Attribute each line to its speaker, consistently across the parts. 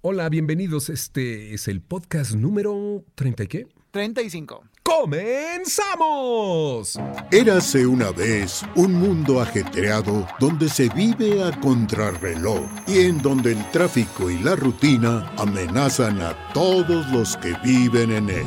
Speaker 1: Hola, bienvenidos. Este es el podcast número 30 y qué?
Speaker 2: 35.
Speaker 1: ¡Comenzamos!
Speaker 3: Érase una vez un mundo ajetreado donde se vive a contrarreloj y en donde el tráfico y la rutina amenazan a todos los que viven en él.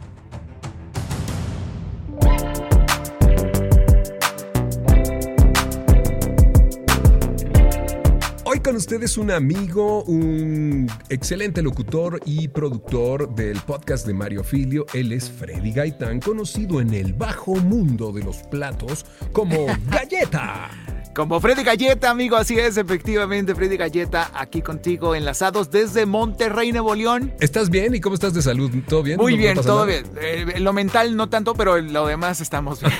Speaker 1: Con ustedes un amigo, un excelente locutor y productor del podcast de Mario Filio. Él es Freddy Gaitán, conocido en el bajo mundo de los platos como Galleta.
Speaker 2: Como Freddy Galleta, amigo, así es, efectivamente, Freddy Galleta, aquí contigo, enlazados desde Monterrey, Nuevo León.
Speaker 1: ¿Estás bien? ¿Y cómo estás de salud? ¿Todo bien?
Speaker 2: Muy
Speaker 1: ¿No
Speaker 2: bien, todo
Speaker 1: nada?
Speaker 2: bien. Eh, lo mental no tanto, pero lo demás estamos bien.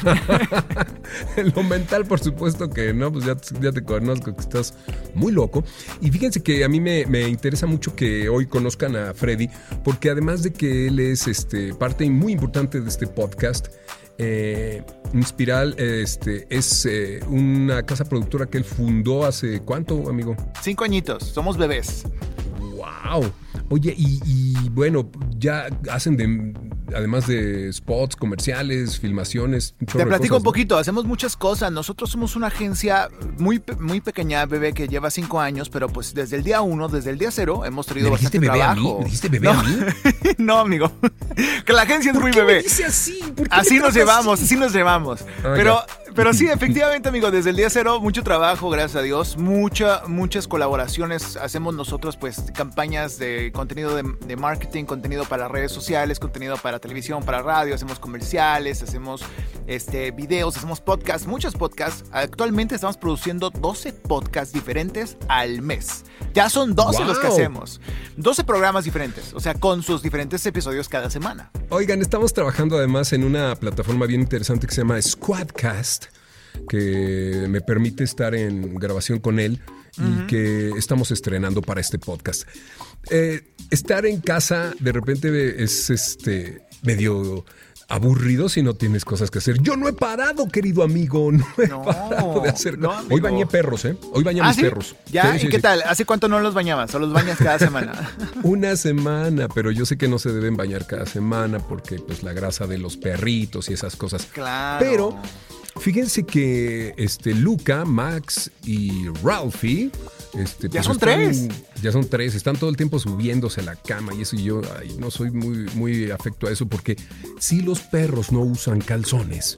Speaker 1: Lo mental, por supuesto que no, pues ya, ya te conozco que estás muy loco. Y fíjense que a mí me, me interesa mucho que hoy conozcan a Freddy, porque además de que él es este, parte muy importante de este podcast, eh, Inspiral este, es eh, una casa productora que él fundó hace cuánto, amigo?
Speaker 2: Cinco añitos, somos bebés.
Speaker 1: ¡Wow! Oye, y, y bueno, ya hacen de, además de spots, comerciales, filmaciones.
Speaker 2: Te platico
Speaker 1: cosas,
Speaker 2: un
Speaker 1: ¿no?
Speaker 2: poquito, hacemos muchas cosas. Nosotros somos una agencia muy, muy pequeña, bebé, que lleva cinco años, pero pues desde el día uno, desde el día cero, hemos tenido
Speaker 1: ¿Me
Speaker 2: bastante
Speaker 1: bebé a mí?
Speaker 2: trabajo.
Speaker 1: ¿Me dijiste bebé
Speaker 2: no,
Speaker 1: a mí?
Speaker 2: no, amigo. que la agencia es
Speaker 1: ¿Por
Speaker 2: muy
Speaker 1: qué me
Speaker 2: bebé.
Speaker 1: dice así? ¿Por qué
Speaker 2: Así
Speaker 1: me
Speaker 2: nos llevamos,
Speaker 1: así?
Speaker 2: así nos llevamos.
Speaker 1: Ah,
Speaker 2: pero,
Speaker 1: ya.
Speaker 2: Pero sí, efectivamente, amigo, desde el día cero, mucho trabajo, gracias a Dios, mucha, muchas colaboraciones. Hacemos nosotros, pues, campañas de contenido de, de marketing, contenido para redes sociales, contenido para televisión, para radio, hacemos comerciales, hacemos este, videos, hacemos podcasts, muchos podcasts. Actualmente estamos produciendo 12 podcasts diferentes al mes. Ya son 12 los que hacemos. 12 programas diferentes, o sea, con sus diferentes episodios cada semana.
Speaker 1: Oigan, estamos trabajando además en una plataforma bien interesante que se llama Squadcast, que me permite estar en grabación con él y que estamos estrenando para este podcast. Eh, estar en casa de repente es este medio aburrido si no tienes cosas que hacer. Yo no he parado, querido amigo, no he
Speaker 2: No,
Speaker 1: parado de hacer
Speaker 2: no.
Speaker 1: Hoy bañé perros, ¿eh? Hoy bañé a
Speaker 2: ¿Ah,
Speaker 1: mis
Speaker 2: sí?
Speaker 1: perros.
Speaker 2: ¿Ya?
Speaker 1: Sí,
Speaker 2: ¿Y
Speaker 1: sí,
Speaker 2: qué tal? ¿Hace cuánto no los bañabas? ¿O los bañas cada semana?
Speaker 1: Una semana, pero yo sé que no se deben bañar cada semana porque pues la grasa de los perritos y esas cosas.
Speaker 2: Claro.
Speaker 1: Pero fíjense que este Luca, Max y Ralphie este,
Speaker 2: Ya
Speaker 1: pues,
Speaker 2: son
Speaker 1: están-
Speaker 2: tres.
Speaker 1: Ya son tres, están todo el tiempo subiéndose a la cama y eso y yo ay, no soy muy, muy afecto a eso porque si los perros no usan calzones,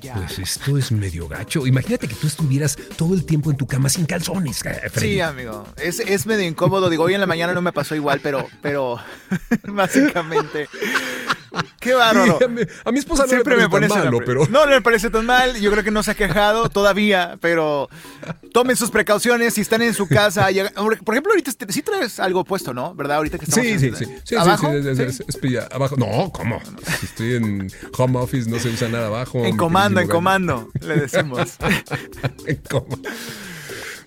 Speaker 2: Ya.
Speaker 1: pues esto es medio gacho. Imagínate que tú estuvieras todo el tiempo en tu cama sin calzones, eh, Freddy.
Speaker 2: Sí, amigo. Es, es medio incómodo. Digo, hoy en la mañana no me pasó igual, pero, pero básicamente. Qué bárbaro.
Speaker 1: Sí, a, mi, a mi esposa no
Speaker 2: Siempre me
Speaker 1: parece
Speaker 2: pones
Speaker 1: tan malo, pero...
Speaker 2: No, no me parece tan mal. Yo creo que no se ha quejado todavía, pero tomen sus precauciones si están en su casa. y Por ejemplo, ahorita este- sí traes algo puesto, ¿no? ¿Verdad? Ahorita que estamos
Speaker 1: Sí,
Speaker 2: en-
Speaker 1: sí, sí. sí, sí,
Speaker 2: ¿Abajo?
Speaker 1: sí,
Speaker 2: Sí.
Speaker 1: es pilla- abajo. No, ¿cómo? Si estoy en home office, no se usa nada abajo.
Speaker 2: En comando, en comando, le decimos.
Speaker 1: En comando.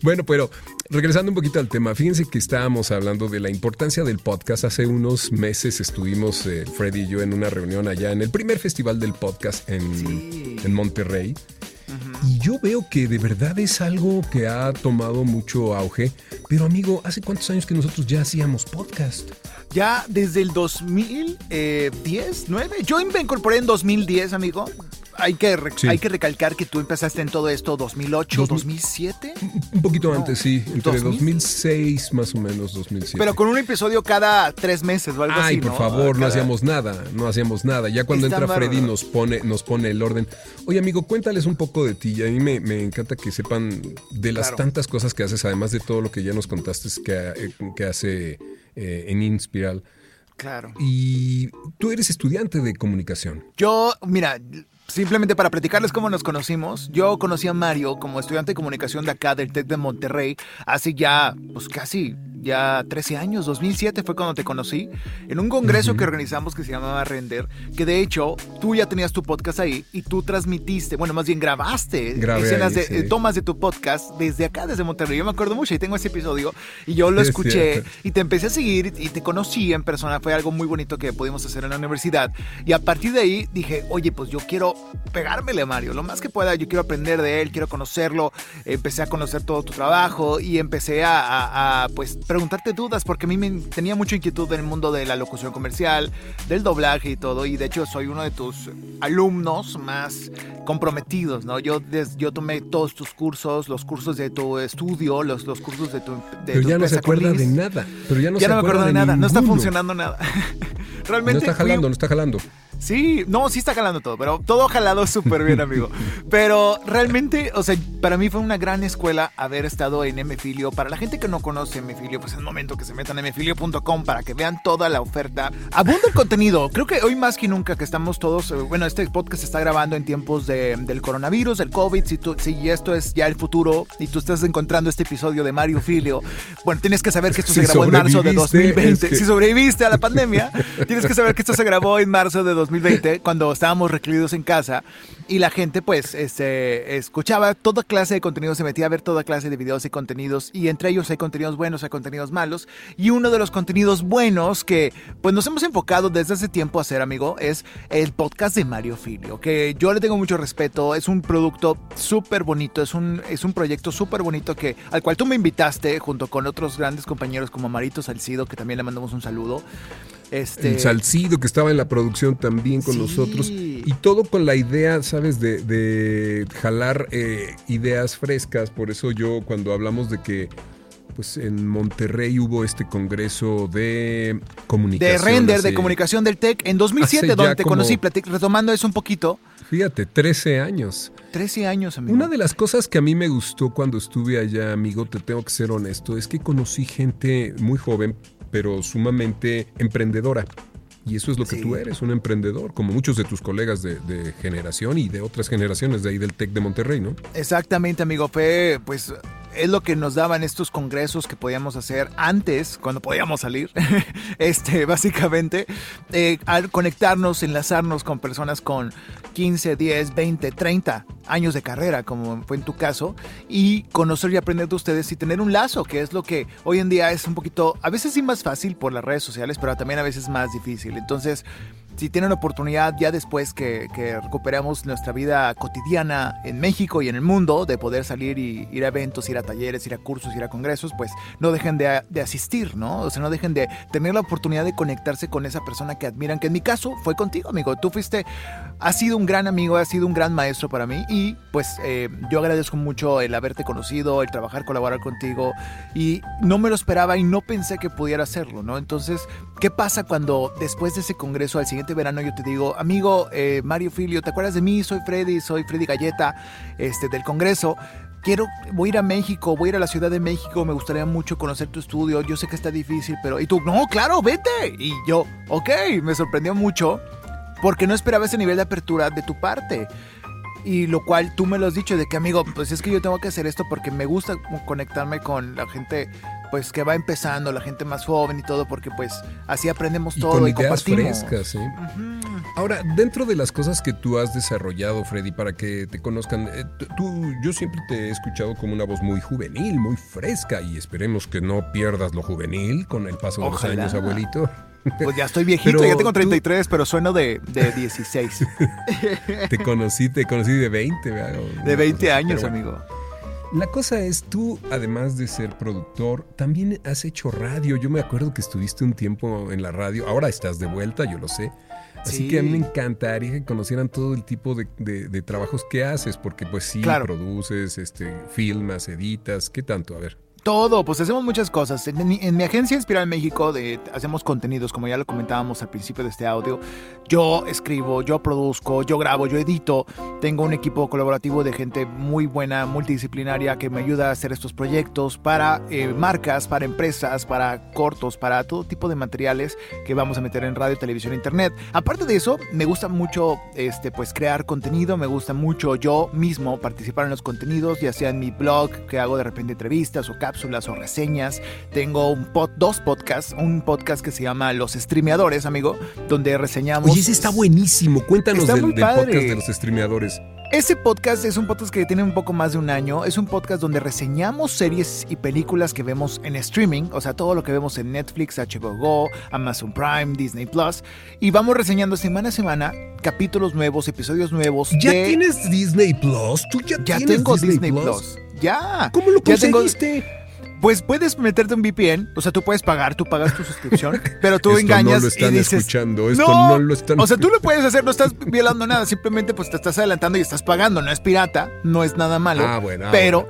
Speaker 1: Bueno, pero regresando un poquito al tema, fíjense que estábamos hablando de la importancia del podcast. Hace unos meses estuvimos, eh, Freddy y yo, en una reunión allá en el primer festival del podcast en,
Speaker 2: Sí.
Speaker 1: en Monterrey. Y yo veo que de verdad es algo que ha tomado mucho auge. Pero amigo, ¿hace cuántos años que nosotros ya hacíamos podcast?
Speaker 2: Ya desde el 2010, 9. Yo me incorporé en 2010, amigo. Hay que,
Speaker 1: Sí.
Speaker 2: hay que recalcar que tú empezaste en todo esto 2008,
Speaker 1: Dos mil-
Speaker 2: 2007.
Speaker 1: Un poquito
Speaker 2: No,
Speaker 1: antes, sí, entre
Speaker 2: 2000.
Speaker 1: 2006 más o menos, 2007.
Speaker 2: Pero con un episodio cada tres meses o algo así.
Speaker 1: Ay, por
Speaker 2: ¿no?
Speaker 1: favor, no hacíamos nada, no hacíamos nada. Ya cuando
Speaker 2: Está
Speaker 1: entra Freddy nos pone, nos pone el orden. Oye, amigo, cuéntales un poco de ti. A mí me, me encanta que sepan de las
Speaker 2: Claro.
Speaker 1: tantas cosas que haces, además de todo lo que ya nos contaste que, eh, que hace eh, en Inspiral.
Speaker 2: Claro.
Speaker 1: Y tú eres estudiante de comunicación.
Speaker 2: Yo, mira, simplemente para platicarles cómo nos conocimos, yo conocí a Mario como estudiante de comunicación de acá del TEC de Monterrey hace ya, pues casi ya 13 años, 2007 fue cuando te conocí, en un congreso que organizamos que se llamaba Render, que de hecho tú ya tenías tu podcast ahí y tú transmitiste, bueno, más bien grabaste escenas de tomas de tu podcast desde acá, desde Monterrey. Yo me acuerdo mucho y tengo ese episodio y yo lo escuché y te empecé a seguir y te conocí en persona. Fue algo muy bonito que pudimos hacer en la universidad. Y a partir de ahí dije, oye, pues yo quiero pegármele a Mario, lo más que pueda, yo quiero aprender de él, quiero conocerlo. Empecé a conocer todo tu trabajo y empecé a, a pues preguntarte dudas porque a mí me tenía mucha inquietud en el mundo de la locución comercial, del doblaje y todo. Y de hecho soy uno de tus alumnos más comprometidos, ¿no? Yo, yo tomé todos tus cursos, los cursos de tu estudio, los, los cursos de tu... De
Speaker 1: pero ya no se acuerda de nada. Pero ya no,
Speaker 2: ya
Speaker 1: no
Speaker 2: me acuerdo de, nada. No está funcionando nada.
Speaker 1: Realmente... No está jalando, no está jalando.
Speaker 2: Sí, no, sí está jalando todo, pero todo jalado súper bien, amigo. Pero realmente, o sea, para mí fue una gran escuela haber estado en Mfilio. Para la gente que no conoce Mfilio, pues es el momento que se metan en mfilio.com para que vean toda la oferta. Abunda el contenido. Creo que hoy más que nunca que estamos todos, eh, bueno, este podcast se está grabando en tiempos del coronavirus, del COVID. Si, tú, si esto es ya el futuro y tú estás encontrando este episodio de Mario Filio, bueno, tienes que saber que esto se grabó en marzo de 2020. Si sobreviviste a la pandemia, tienes que saber que esto se grabó en marzo de 2020. 2020, cuando estábamos recluidos en casa y la gente pues este, escuchaba toda clase de contenido, se metía a ver toda clase de videos y contenidos y entre ellos hay contenidos buenos, hay contenidos malos y uno de los contenidos buenos que pues nos hemos enfocado desde hace tiempo a hacer, amigo, es el podcast de Mario Filio, que yo le tengo mucho respeto, es un producto súper bonito, es un, es un proyecto súper bonito que, al cual tú me invitaste junto con otros grandes compañeros como Marito Salcido, que también le mandamos un saludo.
Speaker 1: Este... El Salcido que estaba en la producción también con nosotros. Y todo con la idea, ¿sabes? De, jalar eh, ideas frescas. Por eso yo cuando hablamos de que pues en Monterrey hubo este congreso de comunicación.
Speaker 2: De render, de comunicación del TEC, en 2007, donde te conocí, retomando eso un poquito.
Speaker 1: Fíjate, 13 años.
Speaker 2: 13 años, amigo.
Speaker 1: Una de las cosas que a mí me gustó cuando estuve allá, amigo, te tengo que ser honesto, es que conocí gente muy joven, pero sumamente emprendedora. Y eso es lo que tú eres, un emprendedor, como muchos de tus colegas de, generación y de otras generaciones de ahí del TEC de Monterrey, ¿no?
Speaker 2: Exactamente, amigo. Fue, pues, es lo que nos daban estos congresos que podíamos hacer antes, cuando podíamos salir, este, básicamente, eh, al conectarnos, enlazarnos con personas con 15, 10, 20, 30 años de carrera, como fue en tu caso, y conocer y aprender de ustedes y tener un lazo, que es lo que hoy en día es un poquito, a veces sí más fácil por las redes sociales, pero también a veces más difícil. Entonces, si tienen oportunidad ya después que, recuperamos nuestra vida cotidiana en México y en el mundo, de poder salir y ir a eventos, ir a talleres, ir a cursos, ir a congresos, pues no dejen de, de, asistir, ¿no? O sea, no dejen de tener la oportunidad de conectarse con esa persona que admiran, que en mi caso fue contigo, amigo. Tú fuiste, has sido un gran amigo, has sido un gran maestro para mí y pues eh, yo agradezco mucho el haberte conocido, el trabajar, colaborar contigo y no me lo esperaba y no pensé que pudiera hacerlo, ¿no? Entonces, ¿qué pasa cuando después de ese congreso al siguiente verano yo te digo, amigo eh, Mario Filio, ¿te acuerdas de mí? Soy Freddy, soy Freddy Galleta este, del Congreso. Quiero, voy a ir a México, voy a ir a la Ciudad de México, me gustaría mucho conocer tu estudio, yo sé que está difícil, pero... Y tú, no, claro, vete. Y yo, ok, me sorprendió mucho porque no esperaba ese nivel de apertura de tu parte y lo cual tú me lo has dicho de que amigo, pues es que yo tengo que hacer esto porque me gusta conectarme con la gente pues que va empezando, la gente más joven y todo, porque pues así aprendemos todo y, ideas frescas,
Speaker 1: ¿sí? Ahora, dentro de las cosas que tú has desarrollado, Freddy, para que te conozcan, eh, tú, yo siempre te he escuchado como una voz muy juvenil, muy fresca, y esperemos que no pierdas lo juvenil con el paso de los años, abuelito.
Speaker 2: Pues ya estoy viejito, ya tengo 33, pero sueno de, de 16.
Speaker 1: te conocí, te conocí de 20,
Speaker 2: De 20 años, amigo.
Speaker 1: La cosa es, tú, además de ser productor, también has hecho radio. Yo me acuerdo que estuviste un tiempo en la radio. Ahora estás de vuelta, yo lo sé. Así que a mí me encantaría que conocieran todo el tipo de, trabajos que haces, porque pues sí, produces, este, filmas, editas, ¿qué tanto? A ver.
Speaker 2: Todo, pues hacemos muchas cosas. En, mi- en mi agencia Inspiral México de, hacemos contenidos, como ya lo comentábamos al principio de este audio. Yo escribo, yo produzco, yo grabo, yo edito. Tengo un equipo colaborativo de gente muy buena, multidisciplinaria, que me ayuda a hacer estos proyectos para eh, marcas, para empresas, para cortos, para todo tipo de materiales que vamos a meter en radio, televisión, internet. Aparte de eso, me gusta mucho este, pues, crear contenido, me gusta mucho yo mismo participar en los contenidos, ya sea en mi blog, que hago de repente entrevistas o cápsulas o reseñas. Tengo un pod- dos podcasts, un podcast que se llama Los Streameadores, amigo, donde reseñamos...
Speaker 1: Oye, ese está buenísimo. Cuéntanos
Speaker 2: Está
Speaker 1: del,
Speaker 2: muy
Speaker 1: del podcast de los streameadores.
Speaker 2: Ese podcast es un podcast que tiene un poco más de un año. Es un podcast donde reseñamos series y películas que vemos en streaming, o sea, todo lo que vemos en Netflix, HBO Go, Amazon Prime, Disney Plus, y vamos reseñando semana a semana capítulos nuevos, episodios nuevos.
Speaker 1: ¿Ya
Speaker 2: de-
Speaker 1: tienes Disney Plus? ¿Tú ya,
Speaker 2: Ya
Speaker 1: tienes
Speaker 2: tengo Disney, Plus. Ya.
Speaker 1: ¿Cómo lo
Speaker 2: Ya tengo-
Speaker 1: conseguiste?
Speaker 2: Pues puedes meterte un VPN, o sea, tú puedes pagar, tú pagas tu suscripción, pero tú
Speaker 1: Esto
Speaker 2: engañas
Speaker 1: no lo
Speaker 2: y
Speaker 1: están
Speaker 2: dices,
Speaker 1: escuchando, esto no lo están-
Speaker 2: O sea, tú lo puedes hacer, no estás violando nada, simplemente pues te estás adelantando y estás pagando, no es pirata, no es nada malo.
Speaker 1: Ah, bueno, ah,
Speaker 2: pero,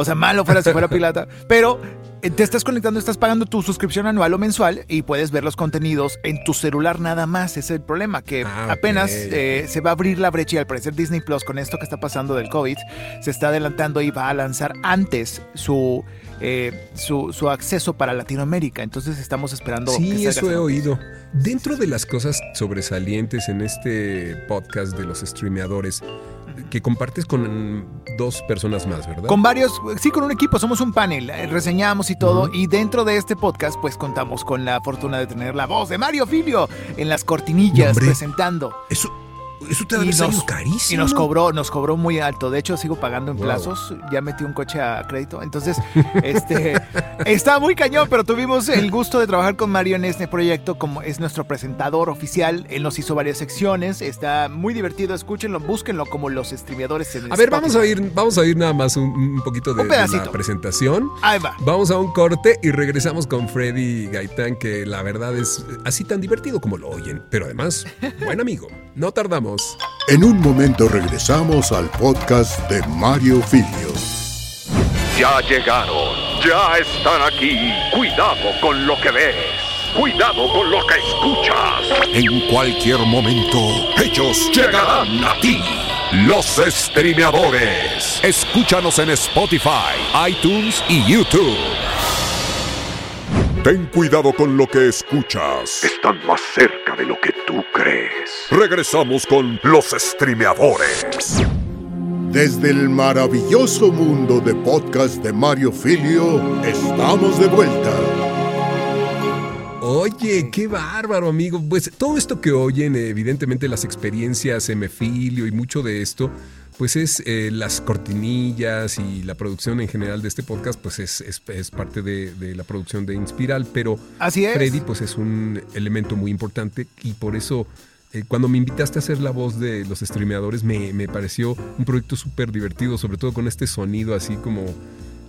Speaker 2: o sea, malo fuera si fuera pirata, pero eh, te estás conectando, estás pagando tu suscripción anual o mensual y puedes ver los contenidos en tu celular nada más. Ese es el problema, que
Speaker 1: Ah,
Speaker 2: apenas eh, se va a abrir la brecha y al parecer Disney Plus con esto que está pasando del COVID se está adelantando y va a lanzar antes su, eh, su, su acceso para Latinoamérica. Entonces estamos esperando.
Speaker 1: Sí, eso he oído. Dentro de las cosas sobresalientes en este podcast de los streameadores, que compartes con dos personas más, ¿verdad?
Speaker 2: Con varios, sí, con un equipo, somos un panel, eh, reseñamos y todo, y dentro de este podcast, pues contamos con la fortuna de tener la voz de Mario Filio en las cortinillas
Speaker 1: hombre.
Speaker 2: presentando.
Speaker 1: Eso, eso te
Speaker 2: Y
Speaker 1: debe
Speaker 2: nos-
Speaker 1: salido carísimo.
Speaker 2: Y nos cobró, nos cobró muy alto. De hecho, sigo pagando en
Speaker 1: Wow.
Speaker 2: plazos. Ya metí un coche a crédito. Entonces, este está muy cañón, pero tuvimos el gusto de trabajar con Mario en este proyecto. Como es nuestro presentador oficial. Él nos hizo varias secciones. Está muy divertido. Escúchenlo, búsquenlo como los streameadores en
Speaker 1: A ver, vamos a ir, vamos a ir nada más un, un poquito de,
Speaker 2: Un
Speaker 1: de la presentación.
Speaker 2: Ahí va.
Speaker 1: Vamos a un corte y regresamos con Freddy Gaitán, que la verdad es así tan divertido como lo oyen, pero además, buen amigo. No tardamos.
Speaker 3: En un momento regresamos al podcast de Mario Filio.
Speaker 4: Ya llegaron, ya están aquí. Cuidado con lo que ves. Cuidado con lo que escuchas. En cualquier momento, ellos llegarán a ti. Los streameadores. Escúchanos en Spotify, iTunes y YouTube. Ten cuidado con lo que escuchas. Están más cerca de lo que tú crees. Regresamos con los streameadores.
Speaker 3: Desde el maravilloso mundo de podcast de Mario Filio, estamos de vuelta.
Speaker 1: Oye, qué bárbaro, amigo. Pues todo esto que oyen, evidentemente las experiencias Emefilio y mucho de esto, pues es eh, las cortinillas y la producción en general de este podcast, pues es, es- es parte de, de la producción de Inspiral, pero
Speaker 2: Así es.
Speaker 1: Freddy pues es un elemento muy importante y por eso eh, cuando me invitaste a hacer la voz de los streameadores me, me pareció un proyecto súper divertido, sobre todo con este sonido así como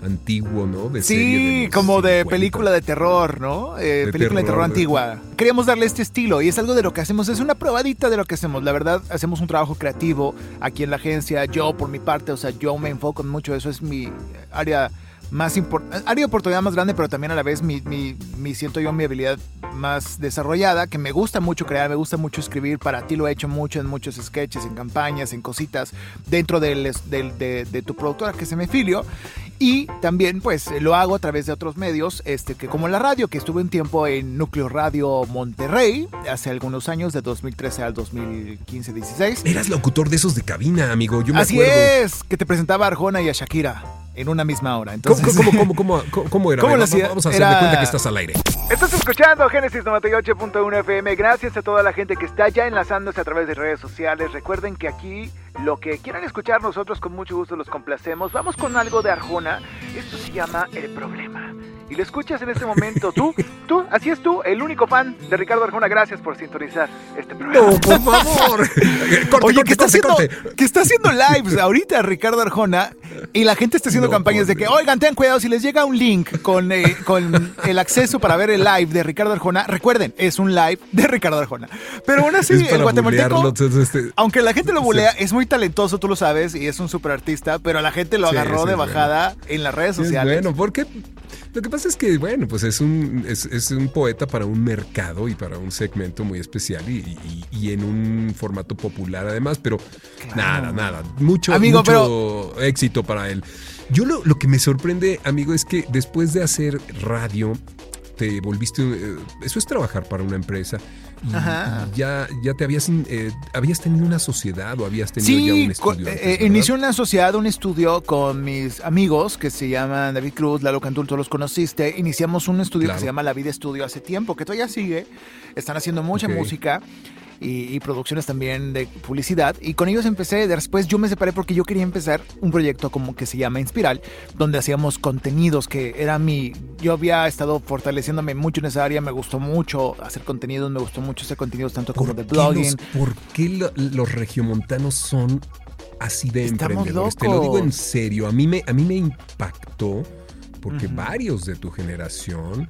Speaker 1: antiguo, ¿no? De serie
Speaker 2: Sí, como de
Speaker 1: 50.
Speaker 2: película de terror, ¿no? Eh,
Speaker 1: De
Speaker 2: película de terror
Speaker 1: de-
Speaker 2: antigua. Queríamos darle este estilo y es algo de lo que hacemos, es una probadita de lo que hacemos. La verdad, hacemos un trabajo creativo aquí en la agencia. Yo, por mi parte, o sea, yo me enfoco en mucho, eso es mi área más importante, área de oportunidad más grande, pero también a la vez mi, mi- mi- siento yo mi habilidad más desarrollada, que me gusta mucho crear, me gusta mucho escribir, para ti lo he hecho mucho en muchos sketches, en campañas, en cositas, dentro del, del- de, de tu productora que se me filio. Y también pues lo hago a través de otros medios, este, que como la radio, que estuve un tiempo en Núcleo Radio Monterrey, hace algunos años, de 2013 al 2015-16.
Speaker 1: Eras locutor de esos de cabina, amigo. Yo me
Speaker 2: Así
Speaker 1: acuerdo.
Speaker 2: es, que te presentaba a Arjona y a Shakira en una misma hora.
Speaker 1: ¿Cómo,
Speaker 2: Entonces,
Speaker 1: cómo, cómo, cómo, cómo- cómo era?
Speaker 2: ¿Cómo lo
Speaker 1: vamos-
Speaker 2: hacía?
Speaker 1: Vamos a hacer de cuenta que estás al aire.
Speaker 2: Estás escuchando Génesis 98.1 FM. Gracias a toda la gente que está ya enlazándose a través de redes sociales. Recuerden que aquí lo que quieran escuchar nosotros con mucho gusto los complacemos. Vamos con algo de Arjona. Esto se llama El Problema. Y lo escuchas en este momento. Tú, tú, así es tú, el único fan de Ricardo Arjona. Gracias por sintonizar este programa.
Speaker 1: No, por favor. corte,
Speaker 2: Oye,
Speaker 1: corte,
Speaker 2: que está,
Speaker 1: corte,
Speaker 2: haciendo, que está haciendo lives ahorita Ricardo Arjona y la gente está haciendo
Speaker 1: No,
Speaker 2: campañas de que, oigan, ten cuidado, si les llega un link con, eh, con el acceso para ver el live de Ricardo Arjona, recuerden, es un live de Ricardo Arjona. Pero aún así, el guatemalteco,
Speaker 1: este-
Speaker 2: aunque la gente lo bulea, es muy talentoso, tú lo sabes, y es un super artista, pero la gente lo agarró
Speaker 1: sí,
Speaker 2: de bajada en las redes
Speaker 1: es
Speaker 2: sociales.
Speaker 1: bueno, porque Lo que pasa es que, bueno, pues es un, es, es un poeta para un mercado y para un segmento muy especial y, y- y en un formato popular además, pero nada, nada. Mucho,
Speaker 2: Amigo,
Speaker 1: mucho éxito para él. Yo lo, lo que me sorprende, amigo, es que después de hacer radio, te volviste. eh, eso es trabajar para una empresa. Y,
Speaker 2: Ajá.
Speaker 1: y ya, ya te habías, eh, habías tenido una sociedad o habías tenido ya un estudio.
Speaker 2: eh, eh, inicié una sociedad, un estudio con mis amigos que se llaman David Cruz, Lalo Cantul, tú los conociste. Iniciamos un estudio
Speaker 1: Claro.
Speaker 2: que se llama La Vida Estudio hace tiempo, que todavía sigue. Están haciendo mucha música y, y producciones también de publicidad. Y con ellos empecé, después yo me separé porque yo quería empezar un proyecto como que se llama Inspiral, donde hacíamos contenidos, que era mi... Yo había estado fortaleciéndome mucho en esa área, me gustó mucho hacer contenidos, me gustó mucho hacer contenidos tanto como de
Speaker 1: ¿Por qué
Speaker 2: blogging.
Speaker 1: los- ¿Por qué lo- los regiomontanos son así de
Speaker 2: Estamos
Speaker 1: emprendedores? Te lo digo en serio. A mí me, a mí me impactó porque varios de tu generación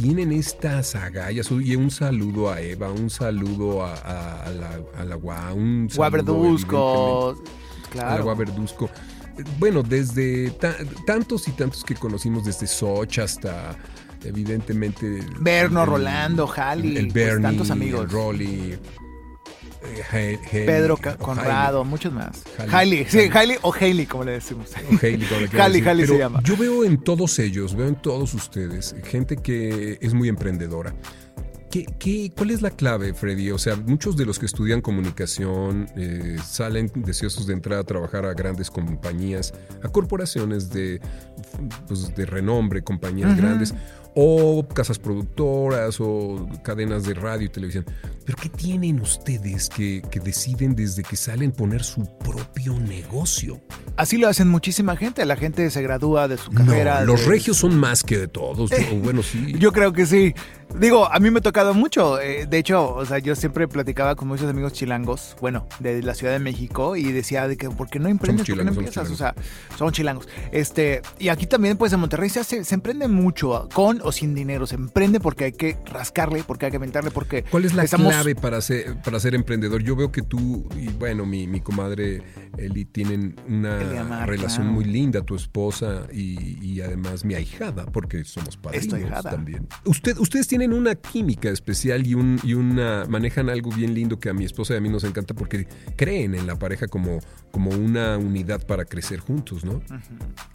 Speaker 1: tienen estas agallas. Y un saludo a Eva, un saludo a, a- a la, a la Gua, un saludo evidentemente a la
Speaker 2: claro.
Speaker 1: Bueno, desde ta- tantos y tantos que conocimos, desde Soch hasta evidentemente...
Speaker 2: Berno,
Speaker 1: el-
Speaker 2: Rolando, Jali,
Speaker 1: el
Speaker 2: pues, tantos amigos.
Speaker 1: el Rolly, He- He-
Speaker 2: Pedro Ca- Conrado, muchos más.
Speaker 1: Hailey.
Speaker 2: Hailey, sí,
Speaker 1: Hailey.
Speaker 2: O Hailey, como le decimos.
Speaker 1: O Hailey, como le quieras
Speaker 2: Hailey,
Speaker 1: decir.
Speaker 2: Hailey se llama.
Speaker 1: Yo veo en todos ellos, veo en todos ustedes, gente que es muy emprendedora. ¿Qué, qué, cuál es la clave, Freddy? O sea, muchos de los que estudian comunicación eh, salen deseosos de entrar a trabajar a grandes compañías, a corporaciones de, pues, de renombre, compañías grandes, o casas productoras, o cadenas de radio y televisión. Pero ¿qué tienen ustedes que, que deciden desde que salen poner su propio negocio?
Speaker 2: Así lo hacen muchísima gente. La gente se gradúa de su carrera.
Speaker 1: No, los
Speaker 2: de-
Speaker 1: regios son más que de todos. bueno, sí.
Speaker 2: Yo creo que sí. Digo, a mí me ha tocado mucho. eh, de hecho, o sea, yo siempre platicaba con muchos amigos chilangos, bueno, de la Ciudad de México, y decía de que, ¿por qué no emprendes? ¿Por qué no empiezas? O sea, son chilangos. Este, y aquí también, pues, en Monterrey se, hace- se emprende mucho, con o sin dinero. Se emprende porque hay que rascarle, porque hay que aventarle, porque
Speaker 1: ¿Cuál es la
Speaker 2: estamos-
Speaker 1: clave para ser, para ser emprendedor? Yo veo que tú y bueno, mi, mi comadre Eli tienen una relación
Speaker 2: claro.
Speaker 1: muy linda, tu esposa y, y además mi ahijada, porque somos padrinos también. Usted, ustedes tienen una química especial y, un, y una manejan algo bien lindo que a mi esposa y a mí nos encanta porque creen en la pareja como, como una unidad para crecer juntos, ¿no?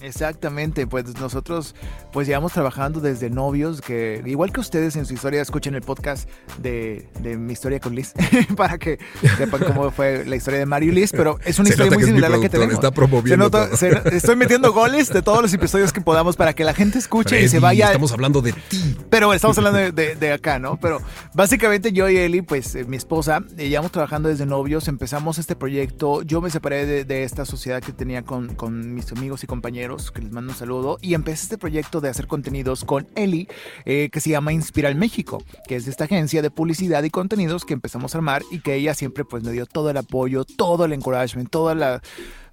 Speaker 2: Exactamente, pues nosotros pues llevamos trabajando desde novios, que igual que ustedes en su historia escuchen el podcast de, de mi historia con Liz, para que sepan cómo fue la historia de Mario y Liz, pero es una
Speaker 1: Se
Speaker 2: historia muy similar a la que tenemos.
Speaker 1: está promoviendo
Speaker 2: Se nota-
Speaker 1: todo.
Speaker 2: se- estoy metiendo goles de todos los episodios que podamos para que la gente escuche y se vaya
Speaker 1: Estamos hablando de ti.
Speaker 2: pero estamos hablando de, de- acá, ¿no? Pero básicamente yo y Eli, pues eh, mi esposa, eh, llevamos trabajando desde novios, empezamos este proyecto, yo me separé de, esta sociedad que tenía con, mis amigos y compañeros, que les mando un saludo, y empecé este proyecto de hacer contenidos con Eli, eh, que se llama Inspiral México, que es esta agencia de publicidad y contenidos que empezamos a armar y que ella siempre pues me dio todo el apoyo, todo el encouragement, toda la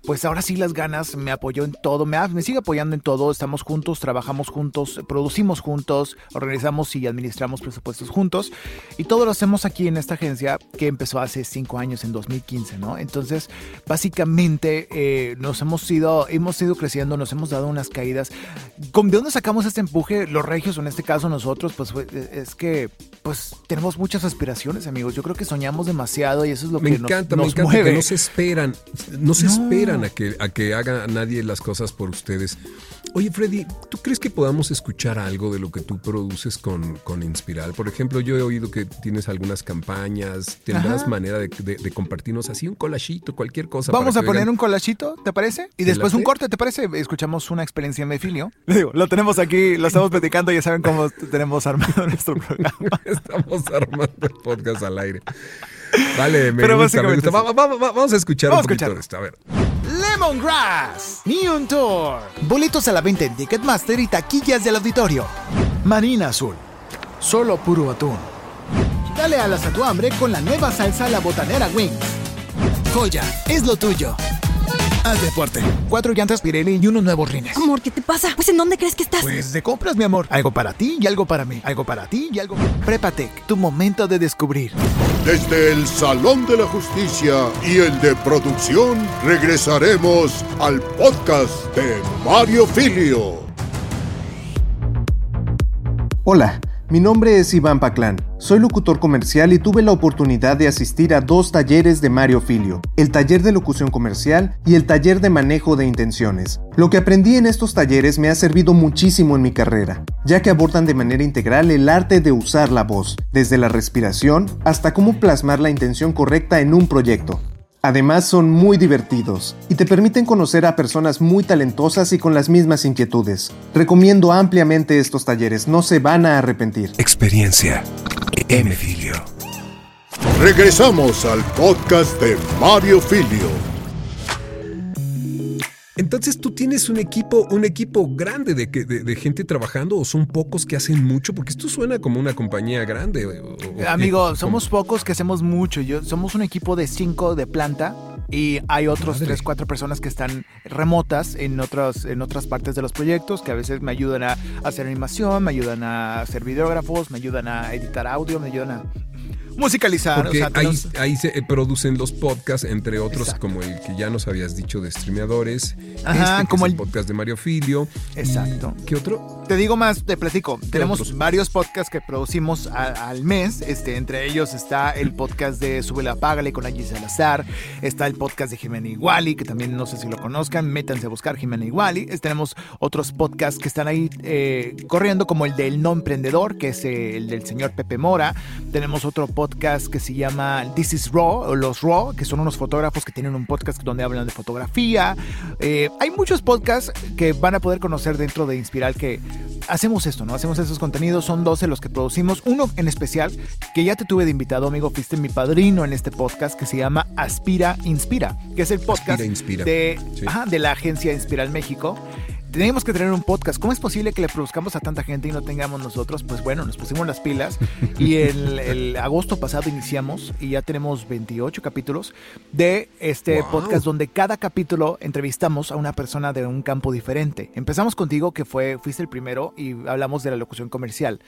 Speaker 2: pues ahora sí las ganas, me apoyó en todo, me, me sigue apoyando en todo, estamos juntos, trabajamos juntos, producimos juntos, organizamos y administramos presupuestos juntos y todo lo hacemos aquí en esta agencia que empezó hace cinco años, en 2015, ¿no? Entonces, básicamente eh, nos hemos ido, hemos ido creciendo, nos hemos dado unas caídas. ¿Con- ¿De dónde sacamos este empuje? Los regios, en este caso nosotros, pues fue- es que pues tenemos muchas aspiraciones, amigos. Yo creo que soñamos demasiado y eso es lo
Speaker 1: Me
Speaker 2: que
Speaker 1: encanta,
Speaker 2: nos,
Speaker 1: me
Speaker 2: nos
Speaker 1: encanta
Speaker 2: mueve.
Speaker 1: que no se esperan, no se
Speaker 2: No.
Speaker 1: esperan a que, a que haga nadie las cosas por ustedes. Oye, Freddy, ¿tú crees que podamos escuchar algo de lo que tú produces con, con Inspiral? Por ejemplo, yo he oído que tienes algunas campañas, tendrás
Speaker 2: Ajá.
Speaker 1: manera de, de- de compartirnos así un collagito, cualquier cosa.
Speaker 2: Vamos a poner un colachito, ¿te parece? Y
Speaker 1: ¿Te
Speaker 2: después un corte, ¿te parece? Escuchamos una experiencia en Medfilio. Le digo, lo tenemos aquí, lo estamos platicando, ya saben cómo tenemos armado nuestro programa.
Speaker 1: Estamos armando el podcast al aire. Vale, me
Speaker 2: Pero
Speaker 1: gusta, me gusta. Va- va- va- vamos a escuchar
Speaker 2: Vamos
Speaker 1: un poquito
Speaker 2: escuchar.
Speaker 1: de esto. A ver.
Speaker 2: Lemongrass, Neon Tour. Boletos a la venta en Ticketmaster y taquillas del auditorio. Marina Azul, solo puro atún. Dale alas a tu hambre con la nueva salsa La Botanera Wings. Joya, es lo tuyo. Haz deporte. Cuatro llantas Pirelli y unos nuevos rines.
Speaker 5: Amor, ¿qué te pasa? Pues ¿en dónde crees que estás?
Speaker 2: Pues de compras, mi amor. Algo para ti y algo para mí. Algo para ti y algo. Prepatec, tu momento de descubrir.
Speaker 3: Desde el Salón de la Justicia y el de producción regresaremos al podcast de Mario Filio.
Speaker 6: Hola, mi nombre es Iván Paclán. Soy locutor comercial y tuve la oportunidad de asistir a dos talleres de Mario Filio, el taller de locución comercial y el taller de manejo de intenciones. Lo que aprendí en estos talleres me ha servido muchísimo en mi carrera, ya que abordan de manera integral el arte de usar la voz, desde la respiración hasta cómo plasmar la intención correcta en un proyecto. Además son muy divertidos y te permiten conocer a personas muy talentosas y con las mismas inquietudes. Recomiendo ampliamente estos talleres, no se van a arrepentir.
Speaker 1: Experiencia. M. Filio.
Speaker 3: Regresamos al podcast de Mario Filio.
Speaker 1: Entonces tú tienes un equipo, un equipo grande de, de- de gente trabajando o son pocos que hacen mucho, porque esto suena como una compañía grande. o- o-
Speaker 2: Amigo, somos pocos que hacemos mucho. Yo, somos un equipo de cinco de planta y hay otros
Speaker 1: Madre.
Speaker 2: tres, cuatro personas que están remotas en otras, en otras partes de los proyectos que a veces me ayudan a hacer animación, me ayudan a hacer videógrafos, me ayudan a editar audio, me ayudan a musicalizar.
Speaker 1: Porque
Speaker 2: o sea,
Speaker 1: ahí, ahí se eh, producen los podcasts, entre otros,
Speaker 2: Exacto.
Speaker 1: como el que ya nos habías dicho de streameadores.
Speaker 2: Ajá,
Speaker 1: este,
Speaker 2: como
Speaker 1: el
Speaker 2: el-
Speaker 1: podcast de Mario Filio.
Speaker 2: Exacto.
Speaker 1: ¿Y ¿Qué otro?
Speaker 2: Te digo más, te platico. Tenemos
Speaker 1: otros?
Speaker 2: varios podcasts que producimos a- al mes. Este, entre ellos está el podcast de Sube la Págale con Angie Salazar. Está el podcast de Jimena Iguali, que también no sé si lo conozcan. Métanse a buscar Jimena Iguali. Tenemos otros podcasts que están ahí eh, corriendo, como el del No Emprendedor, que es eh, el del señor Pepe Mora. Tenemos otro podcast que se llama This is Raw, o Los Raw, que son unos fotógrafos que tienen un podcast donde hablan de fotografía. Eh, hay muchos podcasts que van a poder conocer dentro de Inspiral que hacemos esto, ¿no? Hacemos esos contenidos, son 12 los que producimos. Uno en especial, que ya te tuve de invitado, amigo, fuiste mi padrino en este podcast, que se llama Aspira Inspira, que es el podcast
Speaker 1: Aspira, Inspira.
Speaker 2: De,
Speaker 1: Sí.
Speaker 2: ajá, de la agencia Inspiral México. Tenemos que tener un podcast. ¿Cómo es posible que le produzcamos a tanta gente y no tengamos nosotros? Pues bueno, nos pusimos las pilas y el, el agosto pasado iniciamos y ya tenemos 28 capítulos de este
Speaker 1: Wow.
Speaker 2: podcast donde cada capítulo entrevistamos a una persona de un campo diferente. Empezamos contigo, que fue, fuiste el primero, y hablamos de la locución comercial.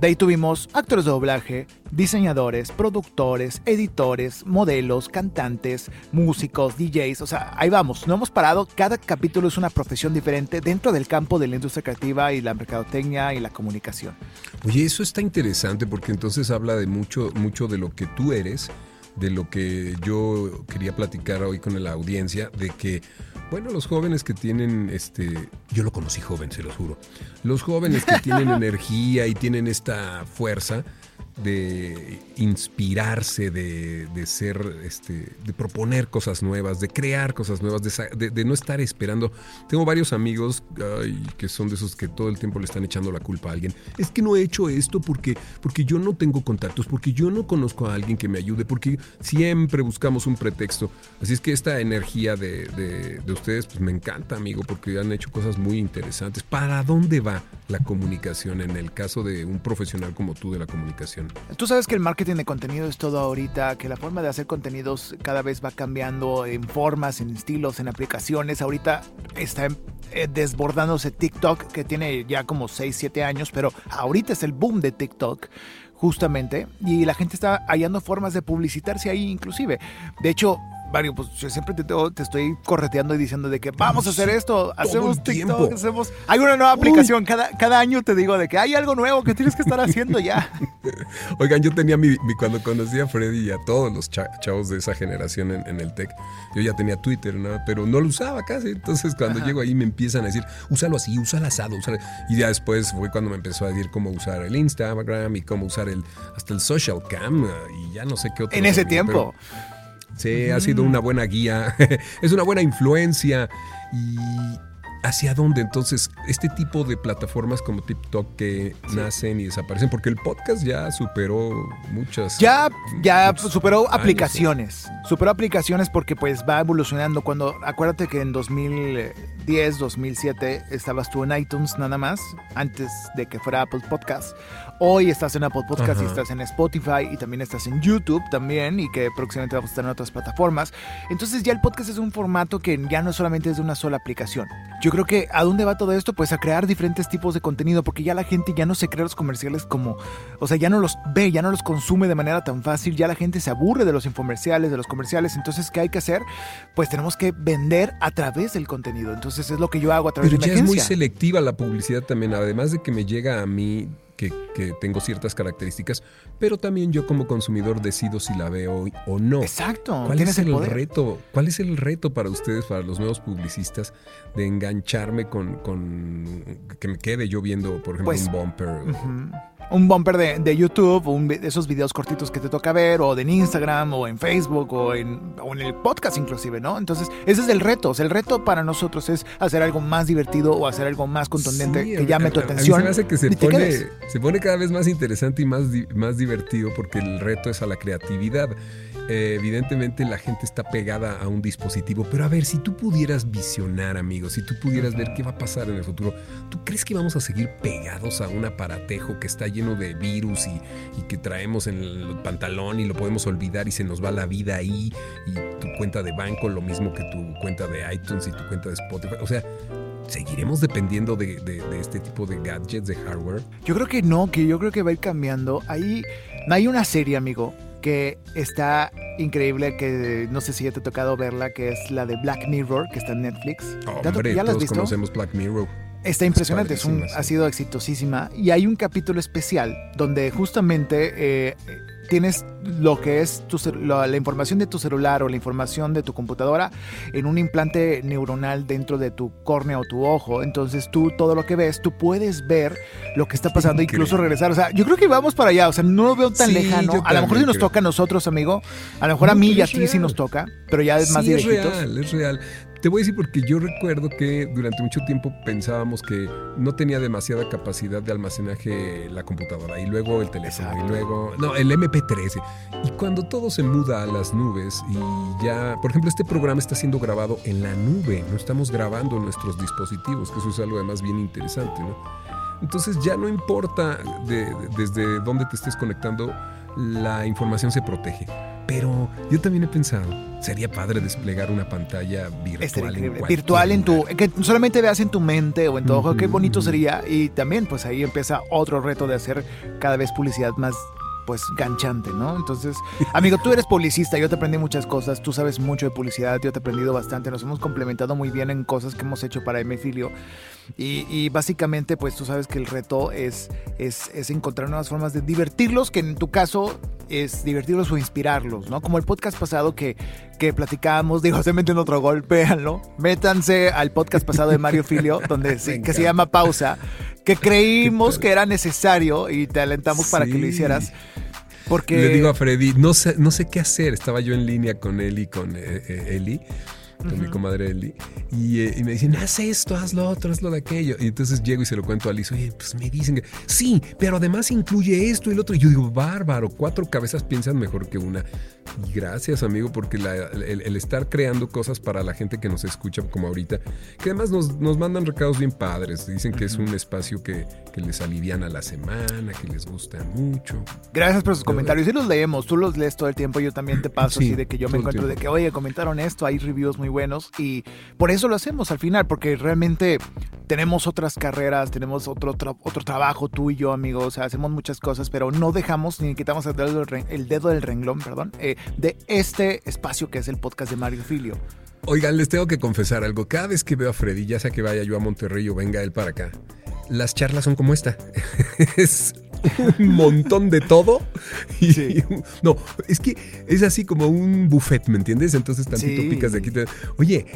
Speaker 2: De ahí tuvimos actores de doblaje, diseñadores, productores, editores, modelos, cantantes, músicos, DJs. O sea, ahí vamos, no hemos parado. Cada capítulo es una profesión diferente dentro del campo de la industria creativa y la mercadotecnia y la comunicación.
Speaker 1: Oye, eso está interesante porque entonces habla de mucho, mucho de lo que tú eres, de lo que yo quería platicar hoy con la audiencia, de que, bueno, los jóvenes que tienen, este, yo lo conocí joven, se los juro, los jóvenes que tienen energía y tienen esta fuerza de inspirarse, de, de ser, este, de proponer cosas nuevas, de crear cosas nuevas, de, de- no estar esperando. Tengo varios amigos que son de esos que todo el tiempo le están echando la culpa a alguien. Es que no he hecho esto porque, porque yo no tengo contactos, porque yo no conozco a alguien que me ayude, porque siempre buscamos un pretexto. Así es que esta energía de, de- de ustedes pues me encanta, amigo, porque han hecho cosas muy interesantes. ¿Para dónde va la comunicación en el caso de un profesional como tú de la comunicación?
Speaker 2: Tú sabes que el marketing de contenido es todo ahorita, que la forma de hacer contenidos cada vez va cambiando en formas, en estilos, en aplicaciones. Ahorita está eh, desbordándose TikTok, que tiene ya como 6, 7 años, pero ahorita es el boom de TikTok. Justamente, y la gente está hallando formas de publicitarse ahí, inclusive. De hecho, Mario, pues yo siempre te, te estoy correteando y diciendo de que vamos a hacer esto, hacemos TikTok,
Speaker 1: tiempo.
Speaker 2: hacemos. Hay una nueva aplicación, cada, cada año te digo de que hay algo nuevo que tienes que estar haciendo ya.
Speaker 1: Oigan, yo tenía mi, mi- cuando conocí a Freddy y a todos los cha- chavos de esa generación en, en el TEC, yo ya tenía Twitter, ¿no? pero no lo usaba casi. Entonces cuando llego ahí me empiezan a decir, úsalo así, úsalo asado, úsalo. Y ya después fue cuando me empezó a decir cómo usar el Instagram y cómo usar el hasta el social cam y ya no sé qué otro.
Speaker 2: En ese tiempo.
Speaker 1: pero Sí, ha sido una buena guía, es una buena influencia y hacia dónde entonces este tipo de plataformas como TikTok que nacen y desaparecen porque el podcast ya superó muchas
Speaker 2: Ya, ya superó
Speaker 1: años, ¿no?
Speaker 2: aplicaciones. Superó aplicaciones porque pues va evolucionando. Cuando, acuérdate que en 2010, 2007 estabas tú en iTunes nada más, antes de que fuera Apple Podcast. Hoy estás en Apple Podcast y estás en Spotify y también estás en YouTube también y que próximamente vamos a estar en otras plataformas. Entonces ya el podcast es un formato que ya no solamente es de una sola aplicación. Yo creo que ¿a dónde va todo esto? Pues a crear diferentes tipos de contenido porque ya la gente ya no se crea los comerciales como, o sea, ya no los ve, ya no los consume de manera tan fácil, ya la gente se aburre de los infomerciales, de los comerciales. Entonces, ¿qué hay que hacer? Pues tenemos que vender a través del contenido. Entonces es lo que yo hago a través
Speaker 1: Pero
Speaker 2: de mi
Speaker 1: ya es muy selectiva la publicidad también, además de que me llega a mí que, que tengo ciertas características, pero también yo como consumidor decido si la veo o no.
Speaker 2: Exacto.
Speaker 1: ¿Cuál es el,
Speaker 2: poder.
Speaker 1: reto? ¿Cuál es el reto para ustedes, para los nuevos publicistas, de engancharme con, con que me quede yo viendo, por ejemplo,
Speaker 2: Pues,
Speaker 1: un bumper?
Speaker 2: Un bumper de, de YouTube, o un esos videos cortitos que te toca ver, o de en Instagram, o en Facebook, o en, o en el podcast inclusive, ¿no? Entonces, ese es el reto. O sea, el reto para nosotros es hacer algo más divertido o hacer algo más contundente
Speaker 1: Sí,
Speaker 2: que llame tu
Speaker 1: a- a mí
Speaker 2: atención.
Speaker 1: se me hace que se pone, se pone cada vez más interesante y más, más divertido porque el reto es a la creatividad. Eh, evidentemente la gente está pegada a un dispositivo, pero a ver, si tú pudieras visionar, amigos, si tú pudieras ver qué va a pasar en el futuro, ¿tú crees que vamos a seguir pegados a un aparatejo que está lleno de virus y, y que traemos en el pantalón y lo podemos olvidar y se nos va la vida ahí y tu cuenta de banco lo mismo que tu cuenta de iTunes y tu cuenta de Spotify? O sea, ¿Seguiremos dependiendo de, de- de este tipo de gadgets, de hardware?
Speaker 2: Yo creo que no, que yo creo que va a ir cambiando. Ahí hay una serie, amigo, que está increíble, que no sé si ya te ha tocado verla, que es la de Black Mirror, que está en Netflix. ¿Te ha to-
Speaker 1: Hombre,
Speaker 2: ¿Ya la has
Speaker 1: todos
Speaker 2: visto?
Speaker 1: conocemos Black Mirror.
Speaker 2: Está impresionante, es un-
Speaker 1: sí.
Speaker 2: ha sido exitosísima. Y hay un capítulo especial donde justamente eh, tienes lo que es tu la, la información de tu celular o la información de tu computadora en un implante neuronal dentro de tu córnea o tu ojo. Entonces tú todo lo que ves, tú puedes ver lo que está pasando,
Speaker 1: Qué
Speaker 2: incluso
Speaker 1: increíble.
Speaker 2: regresar. O sea, yo creo que vamos para allá. O sea, no lo veo tan
Speaker 1: Sí,
Speaker 2: lejano. A lo mejor sí nos
Speaker 1: creo.
Speaker 2: toca a nosotros, amigo. A lo mejor a mí y a ti sí nos toca, pero ya es más
Speaker 1: sí, es real, es real. Te voy a decir porque yo recuerdo que durante mucho tiempo pensábamos que no tenía demasiada capacidad de almacenaje la computadora y luego el teléfono
Speaker 2: Exacto.
Speaker 1: y luego no el MP13 y cuando todo se muda a las nubes y ya por ejemplo este programa está siendo grabado en la nube no estamos grabando en nuestros dispositivos que eso es algo además bien interesante ¿no? entonces ya no importa de- de- desde dónde te estés conectando la información se protege pero yo también he pensado, sería padre desplegar una pantalla virtual. En
Speaker 2: Virtual en tu. Que solamente veas en tu mente o en tu ojo. Qué bonito sería. Y también, pues ahí empieza otro reto de hacer cada vez publicidad más. Pues ganchante, ¿no? Entonces, amigo, tú eres publicista, yo te aprendí muchas cosas, tú sabes mucho de publicidad, yo te he aprendido bastante, nos hemos complementado muy bien en cosas que hemos hecho para Emefilio. Y, y básicamente, pues tú sabes que el reto es, es, es encontrar nuevas formas de divertirlos, que en tu caso es divertirlos o inspirarlos, ¿no? Como el podcast pasado que, que platicábamos, digo, se meten otro gol, véanlo. Métanse al podcast pasado de Mario Filio, donde se- que se llama Pausa, que creímos que era necesario y te alentamos para que lo hicieras. Porque
Speaker 1: Le digo a Freddy, no sé, no sé qué hacer. Estaba yo en línea con él y con eh, eh, Eli, con mi comadre Eli, y, eh, y me dicen, haz esto, haz lo otro, haz lo de aquello. Y entonces llego y se lo cuento a Liz, oye, pues me dicen que sí, pero además incluye esto y lo otro. Y yo digo, bárbaro, cuatro cabezas piensan mejor que una. Y gracias, amigo, porque la- el, el estar creando cosas para la gente que nos escucha, como ahorita, que además nos, nos mandan recados bien padres. Dicen que es un espacio que, que les aliviana la semana, que les gusta mucho.
Speaker 2: Gracias por sus comentarios. Sí los leemos, tú los lees todo el tiempo, yo también te paso
Speaker 1: Sí,
Speaker 2: así de que yo me encuentro de que, oye, comentaron esto, hay reviews muy buenos y por eso lo hacemos al final, porque realmente tenemos otras carreras, tenemos otro, otro trabajo, tú y yo, amigos, o sea, hacemos muchas cosas, pero no dejamos ni quitamos el dedo del, ren- el dedo del renglón, perdón, eh, de este espacio que es el podcast de Mario Filio.
Speaker 1: Oigan, les tengo que confesar algo. Cada vez que veo a Freddy, ya sea que vaya yo a Monterrey o venga él para acá, las charlas son como esta. es un montón de todo. Y
Speaker 2: Sí.
Speaker 1: No, es que es así como un buffet, ¿me entiendes? Entonces tantito
Speaker 2: Sí.
Speaker 1: picas de aquí. te- Oye,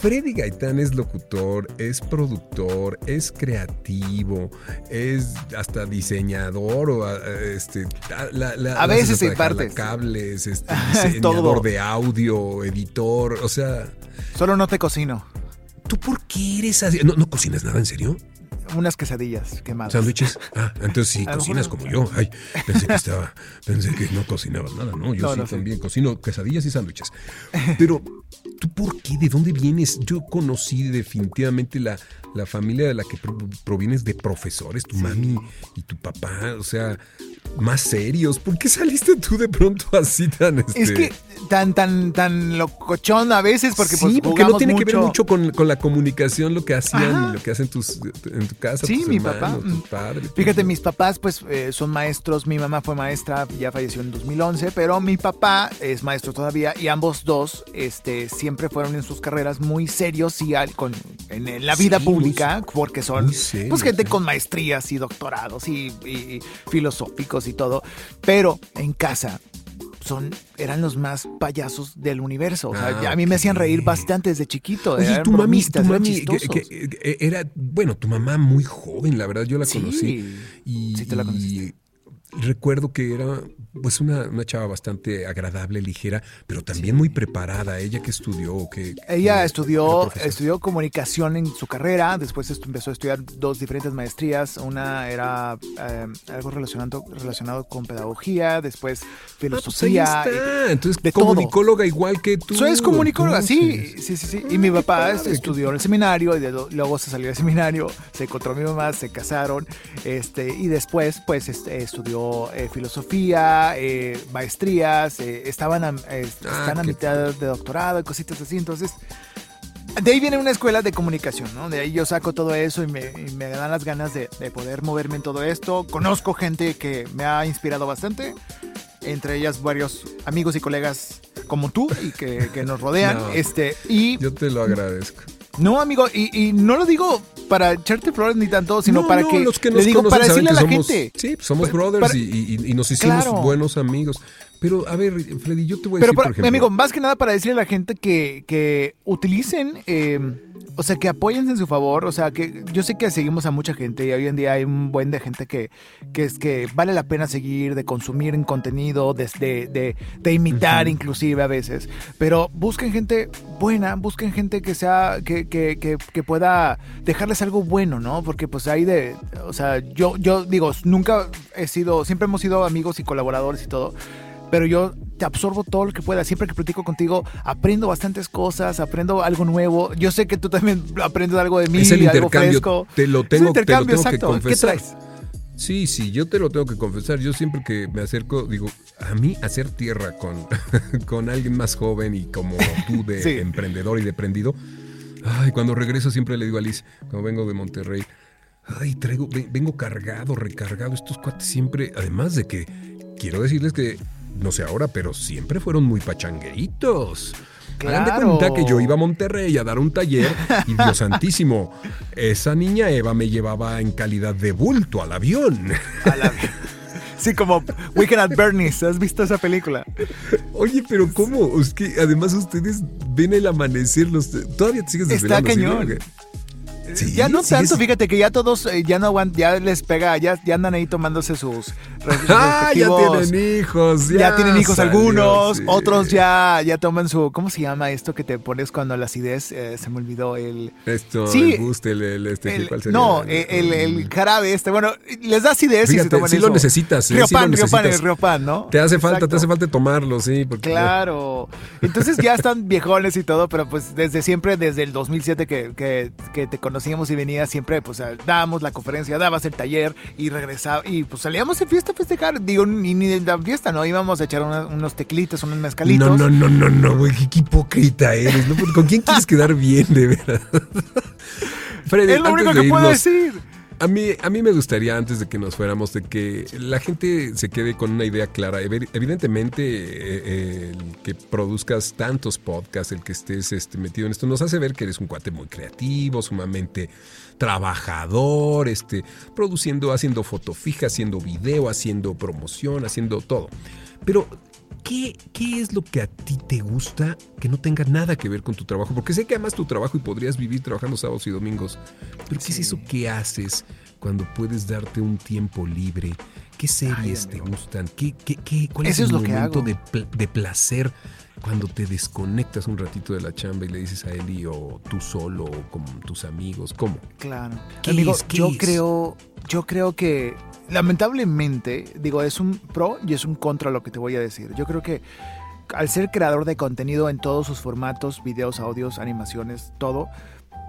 Speaker 1: Freddy Gaitán es locutor, es productor, es creativo, es hasta diseñador o a- este, a- la- la-
Speaker 2: A
Speaker 1: la
Speaker 2: veces
Speaker 1: hasta
Speaker 2: partes.
Speaker 1: cables, este,
Speaker 2: Todo.
Speaker 1: diseñador de audio, editor, o sea,
Speaker 2: Solo no te cocino.
Speaker 1: ¿tú por qué eres así? ¿No, no cocinas nada en serio?
Speaker 2: Unas quesadillas quemadas.
Speaker 1: ¿Sándwiches? Ah, entonces sí, cocinas como yo. Ay, pensé que estaba, pensé que no cocinabas nada, ¿no? Yo
Speaker 2: No,
Speaker 1: sí
Speaker 2: no, sí.
Speaker 1: también cocino quesadillas y sándwiches. Pero, ¿tú por qué? ¿De dónde vienes? Yo conocí definitivamente la, la familia de la que pro- provienes de profesores, tu mami y tu papá, o sea, más serios. ¿Por qué saliste tú de pronto así tan este?
Speaker 2: Es que tan, tan, tan locochón a veces, porque pues
Speaker 1: sí, porque no tiene que ver mucho con, con la comunicación, lo que hacían
Speaker 2: Ajá.
Speaker 1: y lo que hacen tus, en tu casa,
Speaker 2: Sí,
Speaker 1: tus
Speaker 2: mi
Speaker 1: hermanos,
Speaker 2: papá.
Speaker 1: tus padres.
Speaker 2: Fíjate,
Speaker 1: tus-
Speaker 2: mis papás pues eh, son maestros, mi mamá fue maestra, ya falleció en 2011, pero mi papá es maestro todavía y ambos dos este, siempre fueron en sus carreras muy serios y al- con en, en la vida
Speaker 1: Sí,
Speaker 2: pública, porque son
Speaker 1: serios,
Speaker 2: pues, gente
Speaker 1: ¿eh?
Speaker 2: con maestrías y doctorados y, y filosóficos y todo, pero en casa son eran los más payasos del universo. O sea,
Speaker 1: Ah,
Speaker 2: a mí me hacían reír bastante desde chiquito.
Speaker 1: Oye, tu mami, tu mami que-
Speaker 2: chistosos.
Speaker 1: que- que era, bueno, tu mamá muy joven, la verdad, yo la
Speaker 2: Sí,
Speaker 1: conocí. Y,
Speaker 2: sí te la
Speaker 1: y
Speaker 2: conociste.
Speaker 1: recuerdo que era pues una, una chava bastante agradable, ligera, pero también muy preparada. Ella que estudió, que
Speaker 2: Ella estudió, estudió comunicación en su carrera, después empezó a estudiar dos diferentes maestrías, una era eh, algo relacionado, relacionado con pedagogía, después
Speaker 1: Ah, pues ahí
Speaker 2: filosofía.
Speaker 1: está. Entonces,
Speaker 2: de todo.
Speaker 1: comunicóloga igual que tú.
Speaker 2: Soy comunicóloga, sí, sí, sí, sí. Y mi papá
Speaker 1: padre,
Speaker 2: estudió en el seminario y de- luego se salió del seminario, se encontró a mi mamá, se casaron, este, y después, pues, este, estudió eh, filosofía, eh, maestrías, eh, estaban a, eh, están a mitad de doctorado y cositas así, entonces. De ahí viene una escuela de comunicación, ¿no? De ahí yo saco todo eso y me, y me dan las ganas de, de poder moverme en todo esto. Conozco gente que me ha inspirado bastante, entre ellas varios amigos y colegas como tú y que, que nos rodean.
Speaker 1: No.
Speaker 2: este, y
Speaker 1: Yo te lo agradezco.
Speaker 2: No, amigo, y, y no lo digo para echarte flores ni tanto, sino
Speaker 1: No,
Speaker 2: para
Speaker 1: no,
Speaker 2: que
Speaker 1: los que
Speaker 2: le
Speaker 1: nos
Speaker 2: digo
Speaker 1: conocen
Speaker 2: para decirle a la
Speaker 1: somos,
Speaker 2: gente.
Speaker 1: Sí, pues somos brothers
Speaker 2: para-
Speaker 1: y, y- y nos hicimos
Speaker 2: Claro.
Speaker 1: buenos amigos. Pero, a ver, Freddy, yo te voy a
Speaker 2: Pero,
Speaker 1: decir, por ejemplo...
Speaker 2: mi amigo, más que nada para decirle a la gente que, que utilicen, eh, o sea, que apoyen en su favor. O sea, que yo sé que seguimos a mucha gente y hoy en día hay un buen de gente que, que es que vale la pena seguir, de consumir en contenido, de, de, de- de imitar inclusive a veces. Pero busquen gente buena, busquen gente que sea, que, que, que, que pueda dejarles algo bueno, ¿no? Porque pues hay de, o sea, yo, yo digo, nunca he sido, siempre hemos sido amigos y colaboradores y todo pero yo te absorbo todo lo que pueda. Siempre que platico contigo, aprendo bastantes cosas, aprendo algo nuevo. Yo sé que tú también aprendes algo de mí,
Speaker 1: Es el
Speaker 2: algo
Speaker 1: intercambio.
Speaker 2: fresco.
Speaker 1: Te lo tengo, te lo tengo que
Speaker 2: exacto. ¿Qué
Speaker 1: confesar.
Speaker 2: traes?
Speaker 1: Sí, sí, yo te lo tengo que confesar. Yo siempre que me acerco, digo, a mí hacer tierra con, con alguien más joven y como tú de
Speaker 2: Sí.
Speaker 1: emprendedor y de prendido. Ay, cuando regreso siempre le digo a Liz, cuando vengo de Monterrey, ay, traigo, ve- vengo cargado, recargado. Estos cuates siempre, además de que quiero decirles que, no sé ahora, pero siempre fueron muy pachangueritos. Hagan de
Speaker 2: Claro.
Speaker 1: cuenta que yo iba a Monterrey a dar un taller y Dios santísimo, esa niña Eva me llevaba en calidad de bulto al avión.
Speaker 2: Sí, como Weekend at Bernie's. ¿Has visto esa película?
Speaker 1: Oye, pero ¿cómo? Es que además ustedes ven el amanecer, los todavía te sigues
Speaker 2: Está
Speaker 1: desvelando, ¿sí,
Speaker 2: cañón.
Speaker 1: Sí,
Speaker 2: ya no tanto, fíjate que ya todos eh, ya no aguantan, ya les pega, ya, ya andan ahí tomándose sus,
Speaker 1: Ah, ya tienen hijos. Ya,
Speaker 2: Ya, tienen hijos
Speaker 1: salió,
Speaker 2: algunos, otros ya, ya toman su. ¿Cómo se llama esto que te pones cuando la acidez? Eh, se me olvidó el.
Speaker 1: Esto,
Speaker 2: Sí,
Speaker 1: el buste, el, el- este,
Speaker 2: el-
Speaker 1: ¿cuál sería?
Speaker 2: no, el, el, el jarabe este. Bueno, les da acidez y
Speaker 1: Fíjate,
Speaker 2: se toman
Speaker 1: sí
Speaker 2: eso.
Speaker 1: lo necesitas, ¿eh? Lo
Speaker 2: Riopan, Riopan,
Speaker 1: necesitas.
Speaker 2: el Riopan, ¿no?
Speaker 1: Te hace falta, te hace falta tomarlo, sí. Porque,
Speaker 2: Claro. Entonces ya están viejones y todo, pero pues desde siempre, desde el 2007 que, que, que te conocíamos y venías siempre, pues dábamos la conferencia, dabas el taller y regresaba y pues salíamos en fiesta a festejar. Digo, ni, ni de la fiesta, ¿no? Íbamos a echar una- unos tequilitos, unos mezcalitos.
Speaker 1: No, no, no, no, no, güey, qué, hipócrita eres. ¿no? ¿Con quién quieres quedar bien, de verdad? Freddy,
Speaker 2: Es lo único que puedo decir.
Speaker 1: A mí, a mí me gustaría, antes de que nos fuéramos, de que la gente se quede con una idea clara. Evi- Evidentemente, eh, el que produzcas tantos podcasts, el que estés este, metido en esto, nos hace ver que eres un cuate muy creativo, sumamente trabajador, este, produciendo, haciendo foto fija, haciendo video, haciendo promoción, haciendo todo. Pero, ¿qué, ¿qué es lo que a ti te gusta que no tenga nada que ver con tu trabajo? Porque sé que amas tu trabajo y podrías vivir trabajando sábados y domingos. Pero, ¿qué es eso que haces cuando puedes darte un tiempo libre? ¿Qué series te gustan? ¿Qué, qué, qué- cuál
Speaker 2: Eso
Speaker 1: es
Speaker 2: es
Speaker 1: el
Speaker 2: que
Speaker 1: momento
Speaker 2: hago.
Speaker 1: de, pl- de placer cuando te desconectas un ratito de la chamba y le dices a Eli o tú solo o con tus amigos? ¿Cómo?
Speaker 2: Claro.
Speaker 1: ¿Qué
Speaker 2: Amigo,
Speaker 1: es? ¿Qué
Speaker 2: yo
Speaker 1: es?
Speaker 2: creo, yo creo que lamentablemente, digo, es un pro y es un contra lo que te voy a decir. Yo creo que al ser creador de contenido en todos sus formatos, videos, audios, animaciones, todo,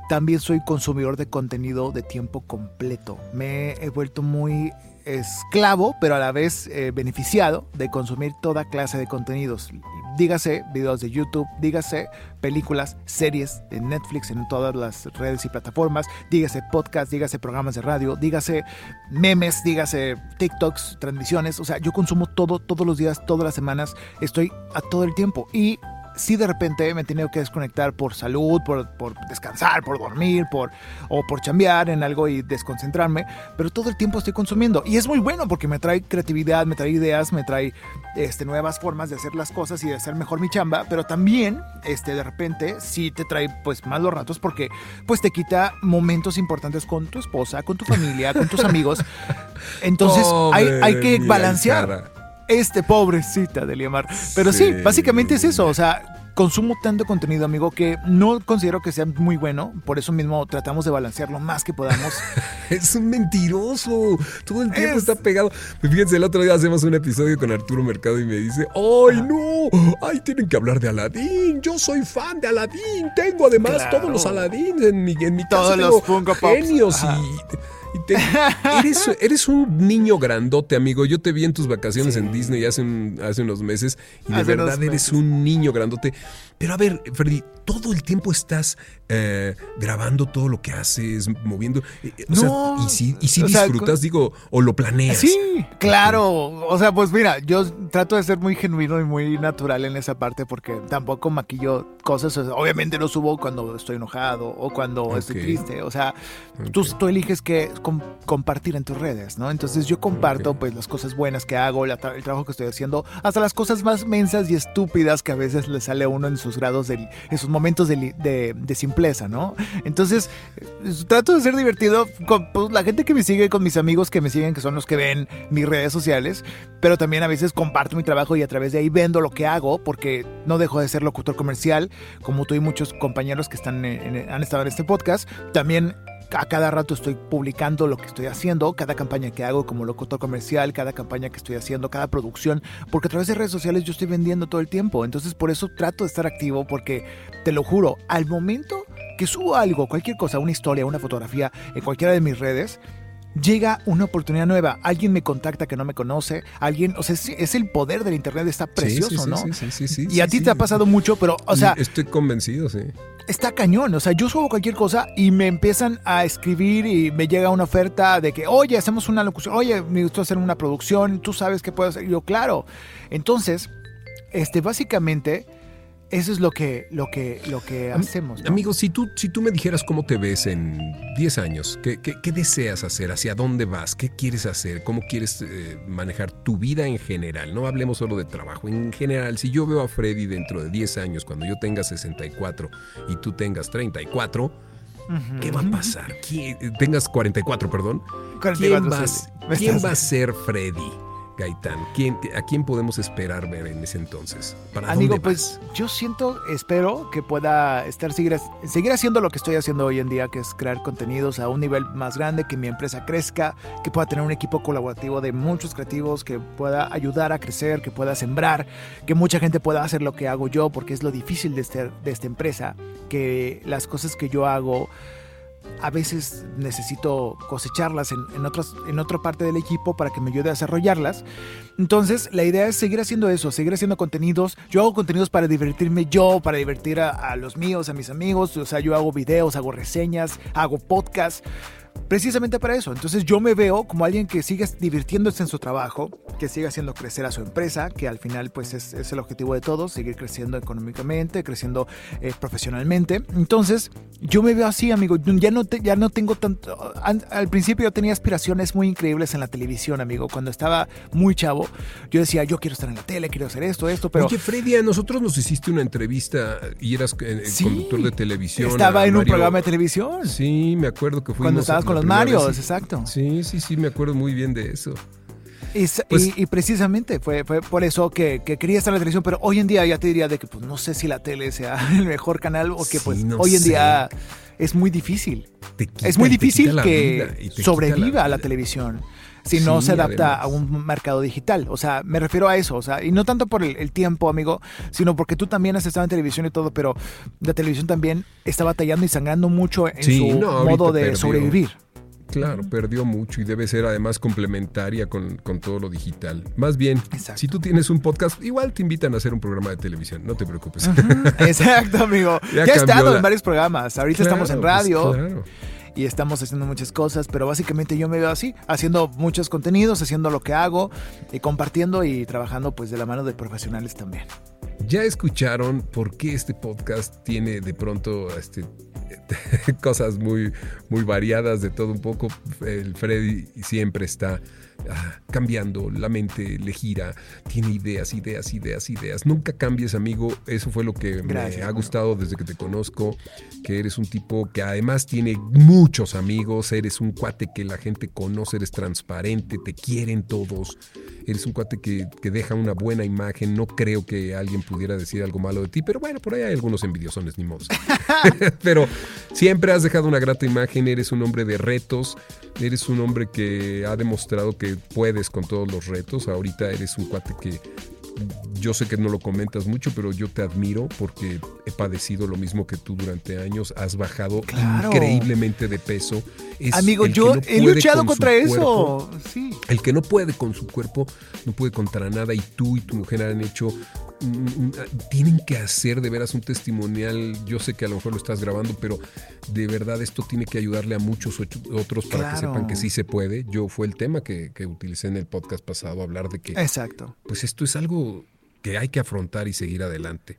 Speaker 2: también soy consumidor de contenido de tiempo completo. Me he vuelto muy esclavo, pero a la vez eh, beneficiado de consumir toda clase de contenidos. Dígase videos de YouTube, dígase películas, series de Netflix en todas las redes y plataformas, dígase podcast, dígase programas de radio, dígase memes, dígase TikToks, transmisiones. O sea, yo consumo todo, todos los días, todas las semanas. Estoy a todo el tiempo. Y sí de repente me he tenido que desconectar por salud, por, por descansar, por dormir, por, o por chambear en algo y desconcentrarme, pero todo el tiempo estoy consumiendo. Y es muy bueno porque me trae creatividad, me trae ideas, me trae este, nuevas formas de hacer las cosas y de hacer mejor mi chamba, pero también este, de repente sí te trae pues malos ratos porque pues te quita momentos importantes con tu esposa, con tu familia, con tus amigos. Entonces hay, hay que balancear. Este pobrecita de Liamar. Pero sí. básicamente es eso. O sea, consumo tanto contenido, amigo, que no considero que sea muy bueno. Por eso mismo tratamos de balancear lo más que podamos.
Speaker 1: es un mentiroso. Todo el tiempo está pegado. Pues fíjense, el otro día hacemos un episodio con Arturo Mercado y me dice: ¡Ay, no! ¡Ay, tienen que hablar de Aladín! Yo soy fan de Aladín. Tengo además todos los Aladín en mi, en mi
Speaker 2: Todos los Funko
Speaker 1: Genios y eres, un niño grandote, amigo. Yo te vi en tus vacaciones en Disney hace, hace unos meses y de verdad eres un niño grandote. Pero a ver, Freddy, todo el tiempo estás eh, grabando todo lo que haces, moviendo. Eh, eh, no, y si, y si disfrutas, digo, o lo planeas.
Speaker 2: Sí, claro. O sea, pues mira, yo trato de ser muy genuino y muy natural en esa parte porque tampoco maquillo cosas. obviamente no subo cuando estoy enojado o cuando estoy triste. O sea, tú, tú, eliges que compartir en tus redes, ¿no? Entonces yo comparto pues las cosas buenas que hago, el trabajo que estoy haciendo, hasta las cosas más mensas y estúpidas que a veces le sale a uno en sus grados, de, en sus momentos de, de, simpleza, ¿no? Entonces eh, trato de ser divertido con pues, la gente que me sigue, con mis amigos que me siguen, que son los que ven mis redes sociales, pero también a veces comparto mi trabajo y a través de ahí vendo lo que hago, porque no dejo de ser locutor comercial, como tú y muchos compañeros que están han estado en este podcast. También a cada rato estoy publicando lo que estoy haciendo, cada campaña que hago como locutor comercial, cada campaña que estoy haciendo, cada producción, porque a través de redes sociales yo estoy vendiendo todo el tiempo. Entonces por eso trato de estar activo, porque te lo juro, al momento que subo algo, cualquier cosa, una historia, una fotografía en cualquiera de mis redes, llega una oportunidad nueva. Alguien me contacta que no me conoce, alguien, o sea, es, el poder del internet, está precioso, ¿no? Sí, sí, sí, Y a ti te ha pasado mucho, pero, o sea.
Speaker 1: Estoy convencido, sí.
Speaker 2: Está cañón, o sea, yo subo cualquier cosa y me empiezan a escribir y me llega una oferta de que, oye, hacemos una locución, oye, me gustó hacer una producción, tú sabes qué puedo hacer. Yo, claro. Entonces, este, básicamente eso es lo que, lo que, lo que hacemos.
Speaker 1: ¿no? Amigo, si tú, si tú me dijeras cómo te ves en 10 años, ¿qué, qué, deseas hacer? ¿Hacia dónde vas? ¿Qué quieres hacer? ¿Cómo quieres eh, manejar tu vida en general? No hablemos solo de trabajo. En general, si yo veo a Freddy dentro de 10 años, cuando yo tenga 64 y tú tengas 34, ¿qué va a pasar? tengas 44, perdón. 44, ¿Quién va a ser Freddy? Gaitán? ¿Quién, ¿A quién podemos esperar ver en ese entonces?
Speaker 2: ¿Para Amigo, pues yo siento, espero que pueda estar seguir, seguir haciendo lo que estoy haciendo hoy en día, que es crear contenidos a un nivel más grande, que mi empresa crezca, que pueda tener un equipo colaborativo de muchos creativos, que pueda ayudar a crecer, que pueda sembrar, que mucha gente pueda hacer lo que hago yo, porque es lo difícil de, este, de esta empresa, que las cosas que yo hago a veces necesito cosecharlas en, en, en otra parte del equipo para que me ayude a desarrollarlas. Entonces, la idea es seguir haciendo eso, seguir haciendo contenidos. Yo hago contenidos para divertirme yo, para divertir a, a los míos, a mis amigos. O sea, yo hago videos, hago reseñas, hago podcasts precisamente para eso. Entonces yo me veo como alguien que sigue divirtiéndose en su trabajo, que sigue haciendo crecer a su empresa, que al final pues es, el objetivo de todos, seguir creciendo económicamente, creciendo eh, profesionalmente. Entonces yo me veo así, amigo. Ya no, ya no tengo tanto... Al, principio yo tenía aspiraciones muy increíbles en la televisión, amigo. Cuando estaba muy chavo, yo decía, yo quiero estar en la tele, quiero hacer esto, esto, pero...
Speaker 1: Oye, Freddy, a nosotros nos hiciste una entrevista y eras eh, conductor de televisión.
Speaker 2: Estaba en un programa de televisión.
Speaker 1: Sí, me acuerdo que fuimos...
Speaker 2: Cuando estabas con los Marios, exacto.
Speaker 1: Sí, sí, sí, me acuerdo muy bien de eso.
Speaker 2: Pues y, precisamente fue, fue, por eso que, quería estar en la televisión, pero hoy en día ya te diría de que pues, no sé si la tele sea el mejor canal o que pues hoy en día es muy difícil. es muy difícil que sobreviva a la televisión si no se adapta a un mercado digital. O sea, me refiero a eso. O sea, y no tanto por el, tiempo, amigo, sino porque tú también has estado en televisión y todo, pero la televisión también está batallando y sangrando mucho en su modo de sobrevivir.
Speaker 1: Claro, perdió mucho y debe ser además complementaria con, todo lo digital. Más bien, si tú tienes un podcast, igual te invitan a hacer un programa de televisión, no te preocupes.
Speaker 2: Exacto, amigo. Ya, he estado en varios programas. Ahorita estamos en pues, radio. Y estamos haciendo muchas cosas, pero básicamente yo me veo así, haciendo muchos contenidos, haciendo lo que hago y compartiendo y trabajando pues de la mano de profesionales también.
Speaker 1: ya escucharon por qué este podcast tiene de pronto este, cosas muy, muy variadas de todo un poco. El Freddy siempre está ah, cambiando, la mente le gira, tiene ideas, ideas, ideas, ideas. Nunca cambies, amigo. Eso fue lo que me ha gustado desde que te conozco, que eres un tipo que además tiene muchos amigos, eres un cuate que la gente conoce, eres transparente, te quieren todos, eres un cuate que, que deja una buena imagen. No creo que alguien pudiera decir algo malo de ti, pero bueno, por ahí hay algunos envidiosones, ni modo. pero siempre has dejado una grata imagen, eres un hombre de retos, eres un hombre que ha demostrado que puedes con todos los retos. Ahorita eres un cuate que yo sé que no lo comentas mucho, pero yo te admiro porque he padecido lo mismo que tú durante años. Has bajado increíblemente de peso.
Speaker 2: Amigo, yo he luchado contra eso. sí.
Speaker 1: El que no puede con su cuerpo, no puede contra nada. Y tú y tu mujer han hecho tienen que hacer de veras un testimonial. Yo sé que a lo mejor lo estás grabando, pero de verdad esto tiene que ayudarle a muchos otros para que sepan que sí se puede. Yo fue el tema que, que utilicé en el podcast pasado, hablar de que...
Speaker 2: Exacto.
Speaker 1: Pues esto es algo que hay que afrontar y seguir adelante.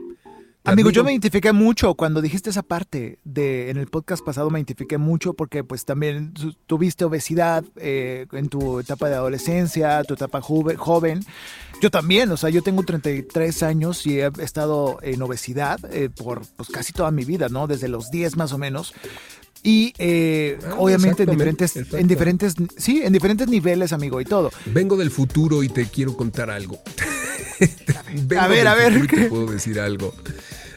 Speaker 2: Amigo, yo me identifiqué mucho cuando dijiste esa parte de en el podcast pasado me identifiqué mucho porque pues también tuviste obesidad eh, en tu etapa de adolescencia, tu etapa joven. Yo también, o sea, yo tengo 33 años y he estado en obesidad eh, por pues, casi toda mi vida, ¿no? Desde los 10 más o menos. Y eh, ah, obviamente en diferentes, en diferentes, sí, en diferentes niveles, amigo, y todo.
Speaker 1: Vengo del futuro y te quiero contar algo.
Speaker 2: a ver, a ver.
Speaker 1: Te puedo decir algo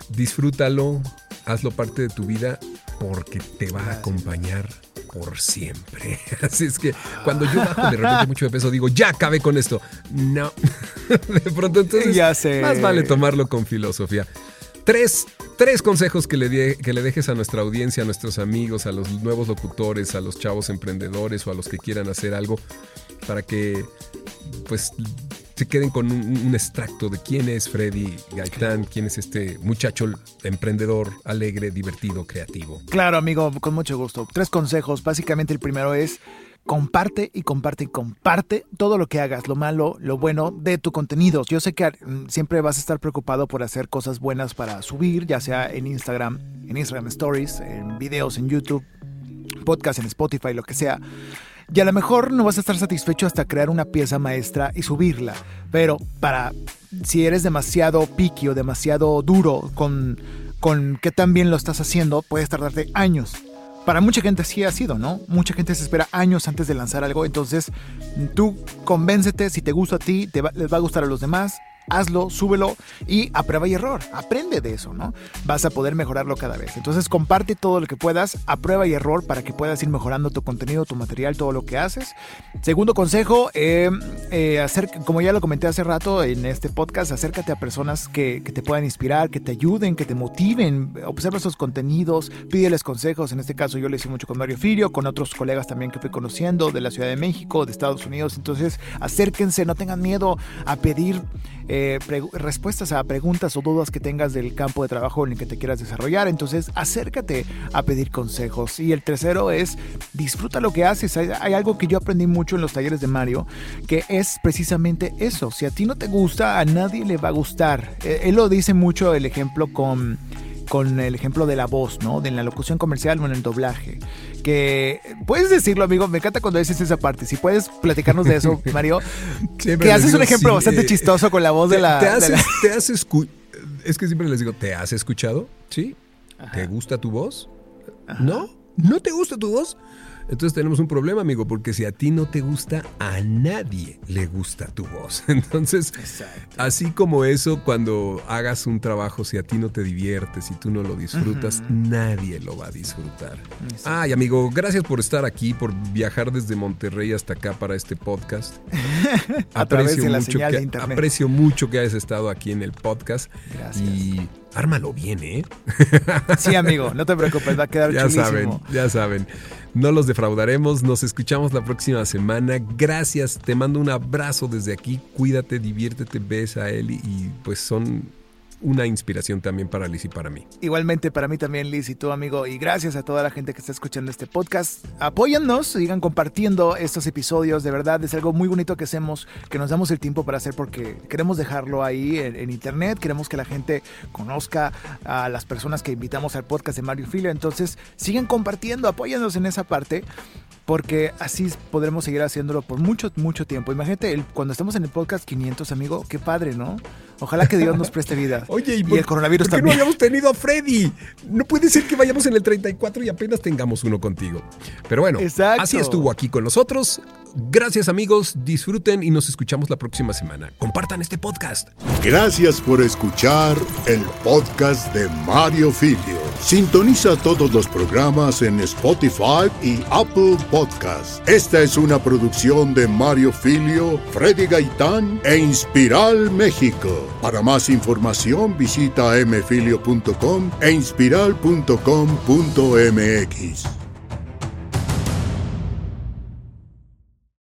Speaker 1: disfrútalo, hazlo parte de tu vida porque te va a acompañar por siempre. Así es que cuando yo bajo de repente mucho de peso, digo, ya acabé con esto. No. de pronto entonces
Speaker 2: ya sé.
Speaker 1: más vale tomarlo con filosofía. Tres, tres consejos que le, que le dejes a nuestra audiencia, a nuestros amigos, a los nuevos locutores, a los chavos emprendedores o a los que quieran hacer algo para que pues se queden con un, extracto de quién es Freddy Gaitán, quién es este muchacho emprendedor, alegre, divertido, creativo.
Speaker 2: Claro, amigo, con mucho gusto. Tres consejos. Básicamente el primero es comparte y comparte y comparte todo lo que hagas, lo malo, lo bueno de tu contenido. Yo sé que mm, siempre vas a estar preocupado por hacer cosas buenas para subir, ya sea en Instagram, en Instagram Stories, en videos en YouTube, podcast en Spotify, lo que sea. Y a lo mejor no vas a estar satisfecho hasta crear una pieza maestra y subirla. Pero para si eres demasiado piqui o demasiado duro con, con qué tan bien lo estás haciendo, puedes tardarte años. Para mucha gente sí ha sido, ¿no? Mucha gente se espera años antes de lanzar algo. Entonces, tú convéncete si te gusta a ti, te les va a gustar a los demás hazlo, súbelo y a prueba y error. Aprende de eso, ¿no? Vas a poder mejorarlo cada vez. Entonces comparte todo lo que puedas a prueba y error para que puedas ir mejorando tu contenido, tu material, todo lo que haces. Segundo consejo, eh, eh, hacer, como ya lo comenté hace rato en este podcast, acércate a personas que, te puedan inspirar, que te ayuden, que te motiven. Observa esos contenidos, pídeles consejos. En este caso yo le hice mucho con Mario Firio, con otros colegas también que fui conociendo de la Ciudad de México, de Estados Unidos. Entonces acérquense, no tengan miedo a pedir eh, respuestas a preguntas o dudas que tengas del campo de trabajo en el que te quieras desarrollar. Entonces, acércate a pedir consejos. Y el tercero es disfruta lo que haces. Hay, algo que yo aprendí mucho en los talleres de Mario, que es precisamente eso. Si a ti no te gusta, a nadie le va a gustar. Eh, él lo dice mucho el ejemplo con con el ejemplo de la voz, ¿no? De la locución comercial o en el doblaje. Que puedes decirlo, amigo, me encanta cuando dices esa parte. Si puedes platicarnos de eso, Mario. que haces un ejemplo bastante chistoso con la voz de la.
Speaker 1: Te has, Es que siempre les digo, ¿te has escuchado? ¿Sí? ¿Te gusta tu voz? ¿No? ¿No te gusta tu voz? Entonces tenemos un problema, amigo, porque si a ti no te gusta, a nadie le gusta tu voz. Entonces, así como eso, cuando hagas un trabajo, si a ti no te diviertes, y tú no lo disfrutas, nadie lo va a disfrutar. Ay, amigo, gracias por estar aquí, por viajar desde Monterrey hasta acá para este podcast.
Speaker 2: a aprecio través de la señal de internet.
Speaker 1: Aprecio mucho que hayas estado aquí en el podcast.
Speaker 2: Gracias.
Speaker 1: Y ármalo bien, ¿eh?
Speaker 2: Sí, amigo, no te preocupes, va a quedar
Speaker 1: ya saben, ya saben. No los defraudaremos, nos escuchamos la próxima semana. Gracias, te mando un abrazo desde aquí. Cuídate, diviértete, ves a él y, pues son una inspiración también para Liz y para mí.
Speaker 2: Igualmente para mí también, Liz y tú, amigo. Y gracias a toda la gente que está escuchando este podcast. Apóyannos, sigan compartiendo estos episodios. De verdad, es algo muy bonito que hacemos, que nos damos el tiempo para hacer porque queremos dejarlo ahí en, internet. Queremos que la gente conozca a las personas que invitamos al podcast de Mario Filio. Entonces, sigan compartiendo, apóyanos en esa parte porque así podremos seguir haciéndolo por mucho, mucho tiempo. Imagínate, el, cuando estemos en el podcast 500, amigo, qué padre, ¿no? Ojalá que Dios nos preste vida.
Speaker 1: Oye, y,
Speaker 2: y el coronavirus
Speaker 1: ¿por qué
Speaker 2: también.
Speaker 1: no hayamos tenido a Freddy? No puede ser que vayamos en el 34 y apenas tengamos uno contigo. Pero bueno,
Speaker 2: Exacto.
Speaker 1: así estuvo aquí con nosotros. Gracias amigos, disfruten y nos escuchamos la próxima semana. Compartan este podcast.
Speaker 3: Gracias por escuchar el podcast de Mario Filio. Sintoniza todos los programas en Spotify y Apple Podcast. Esta es una producción de Mario Filio, Freddy Gaitán e Inspiral México. Para más información visita mfilio.com e inspiral.com.mx.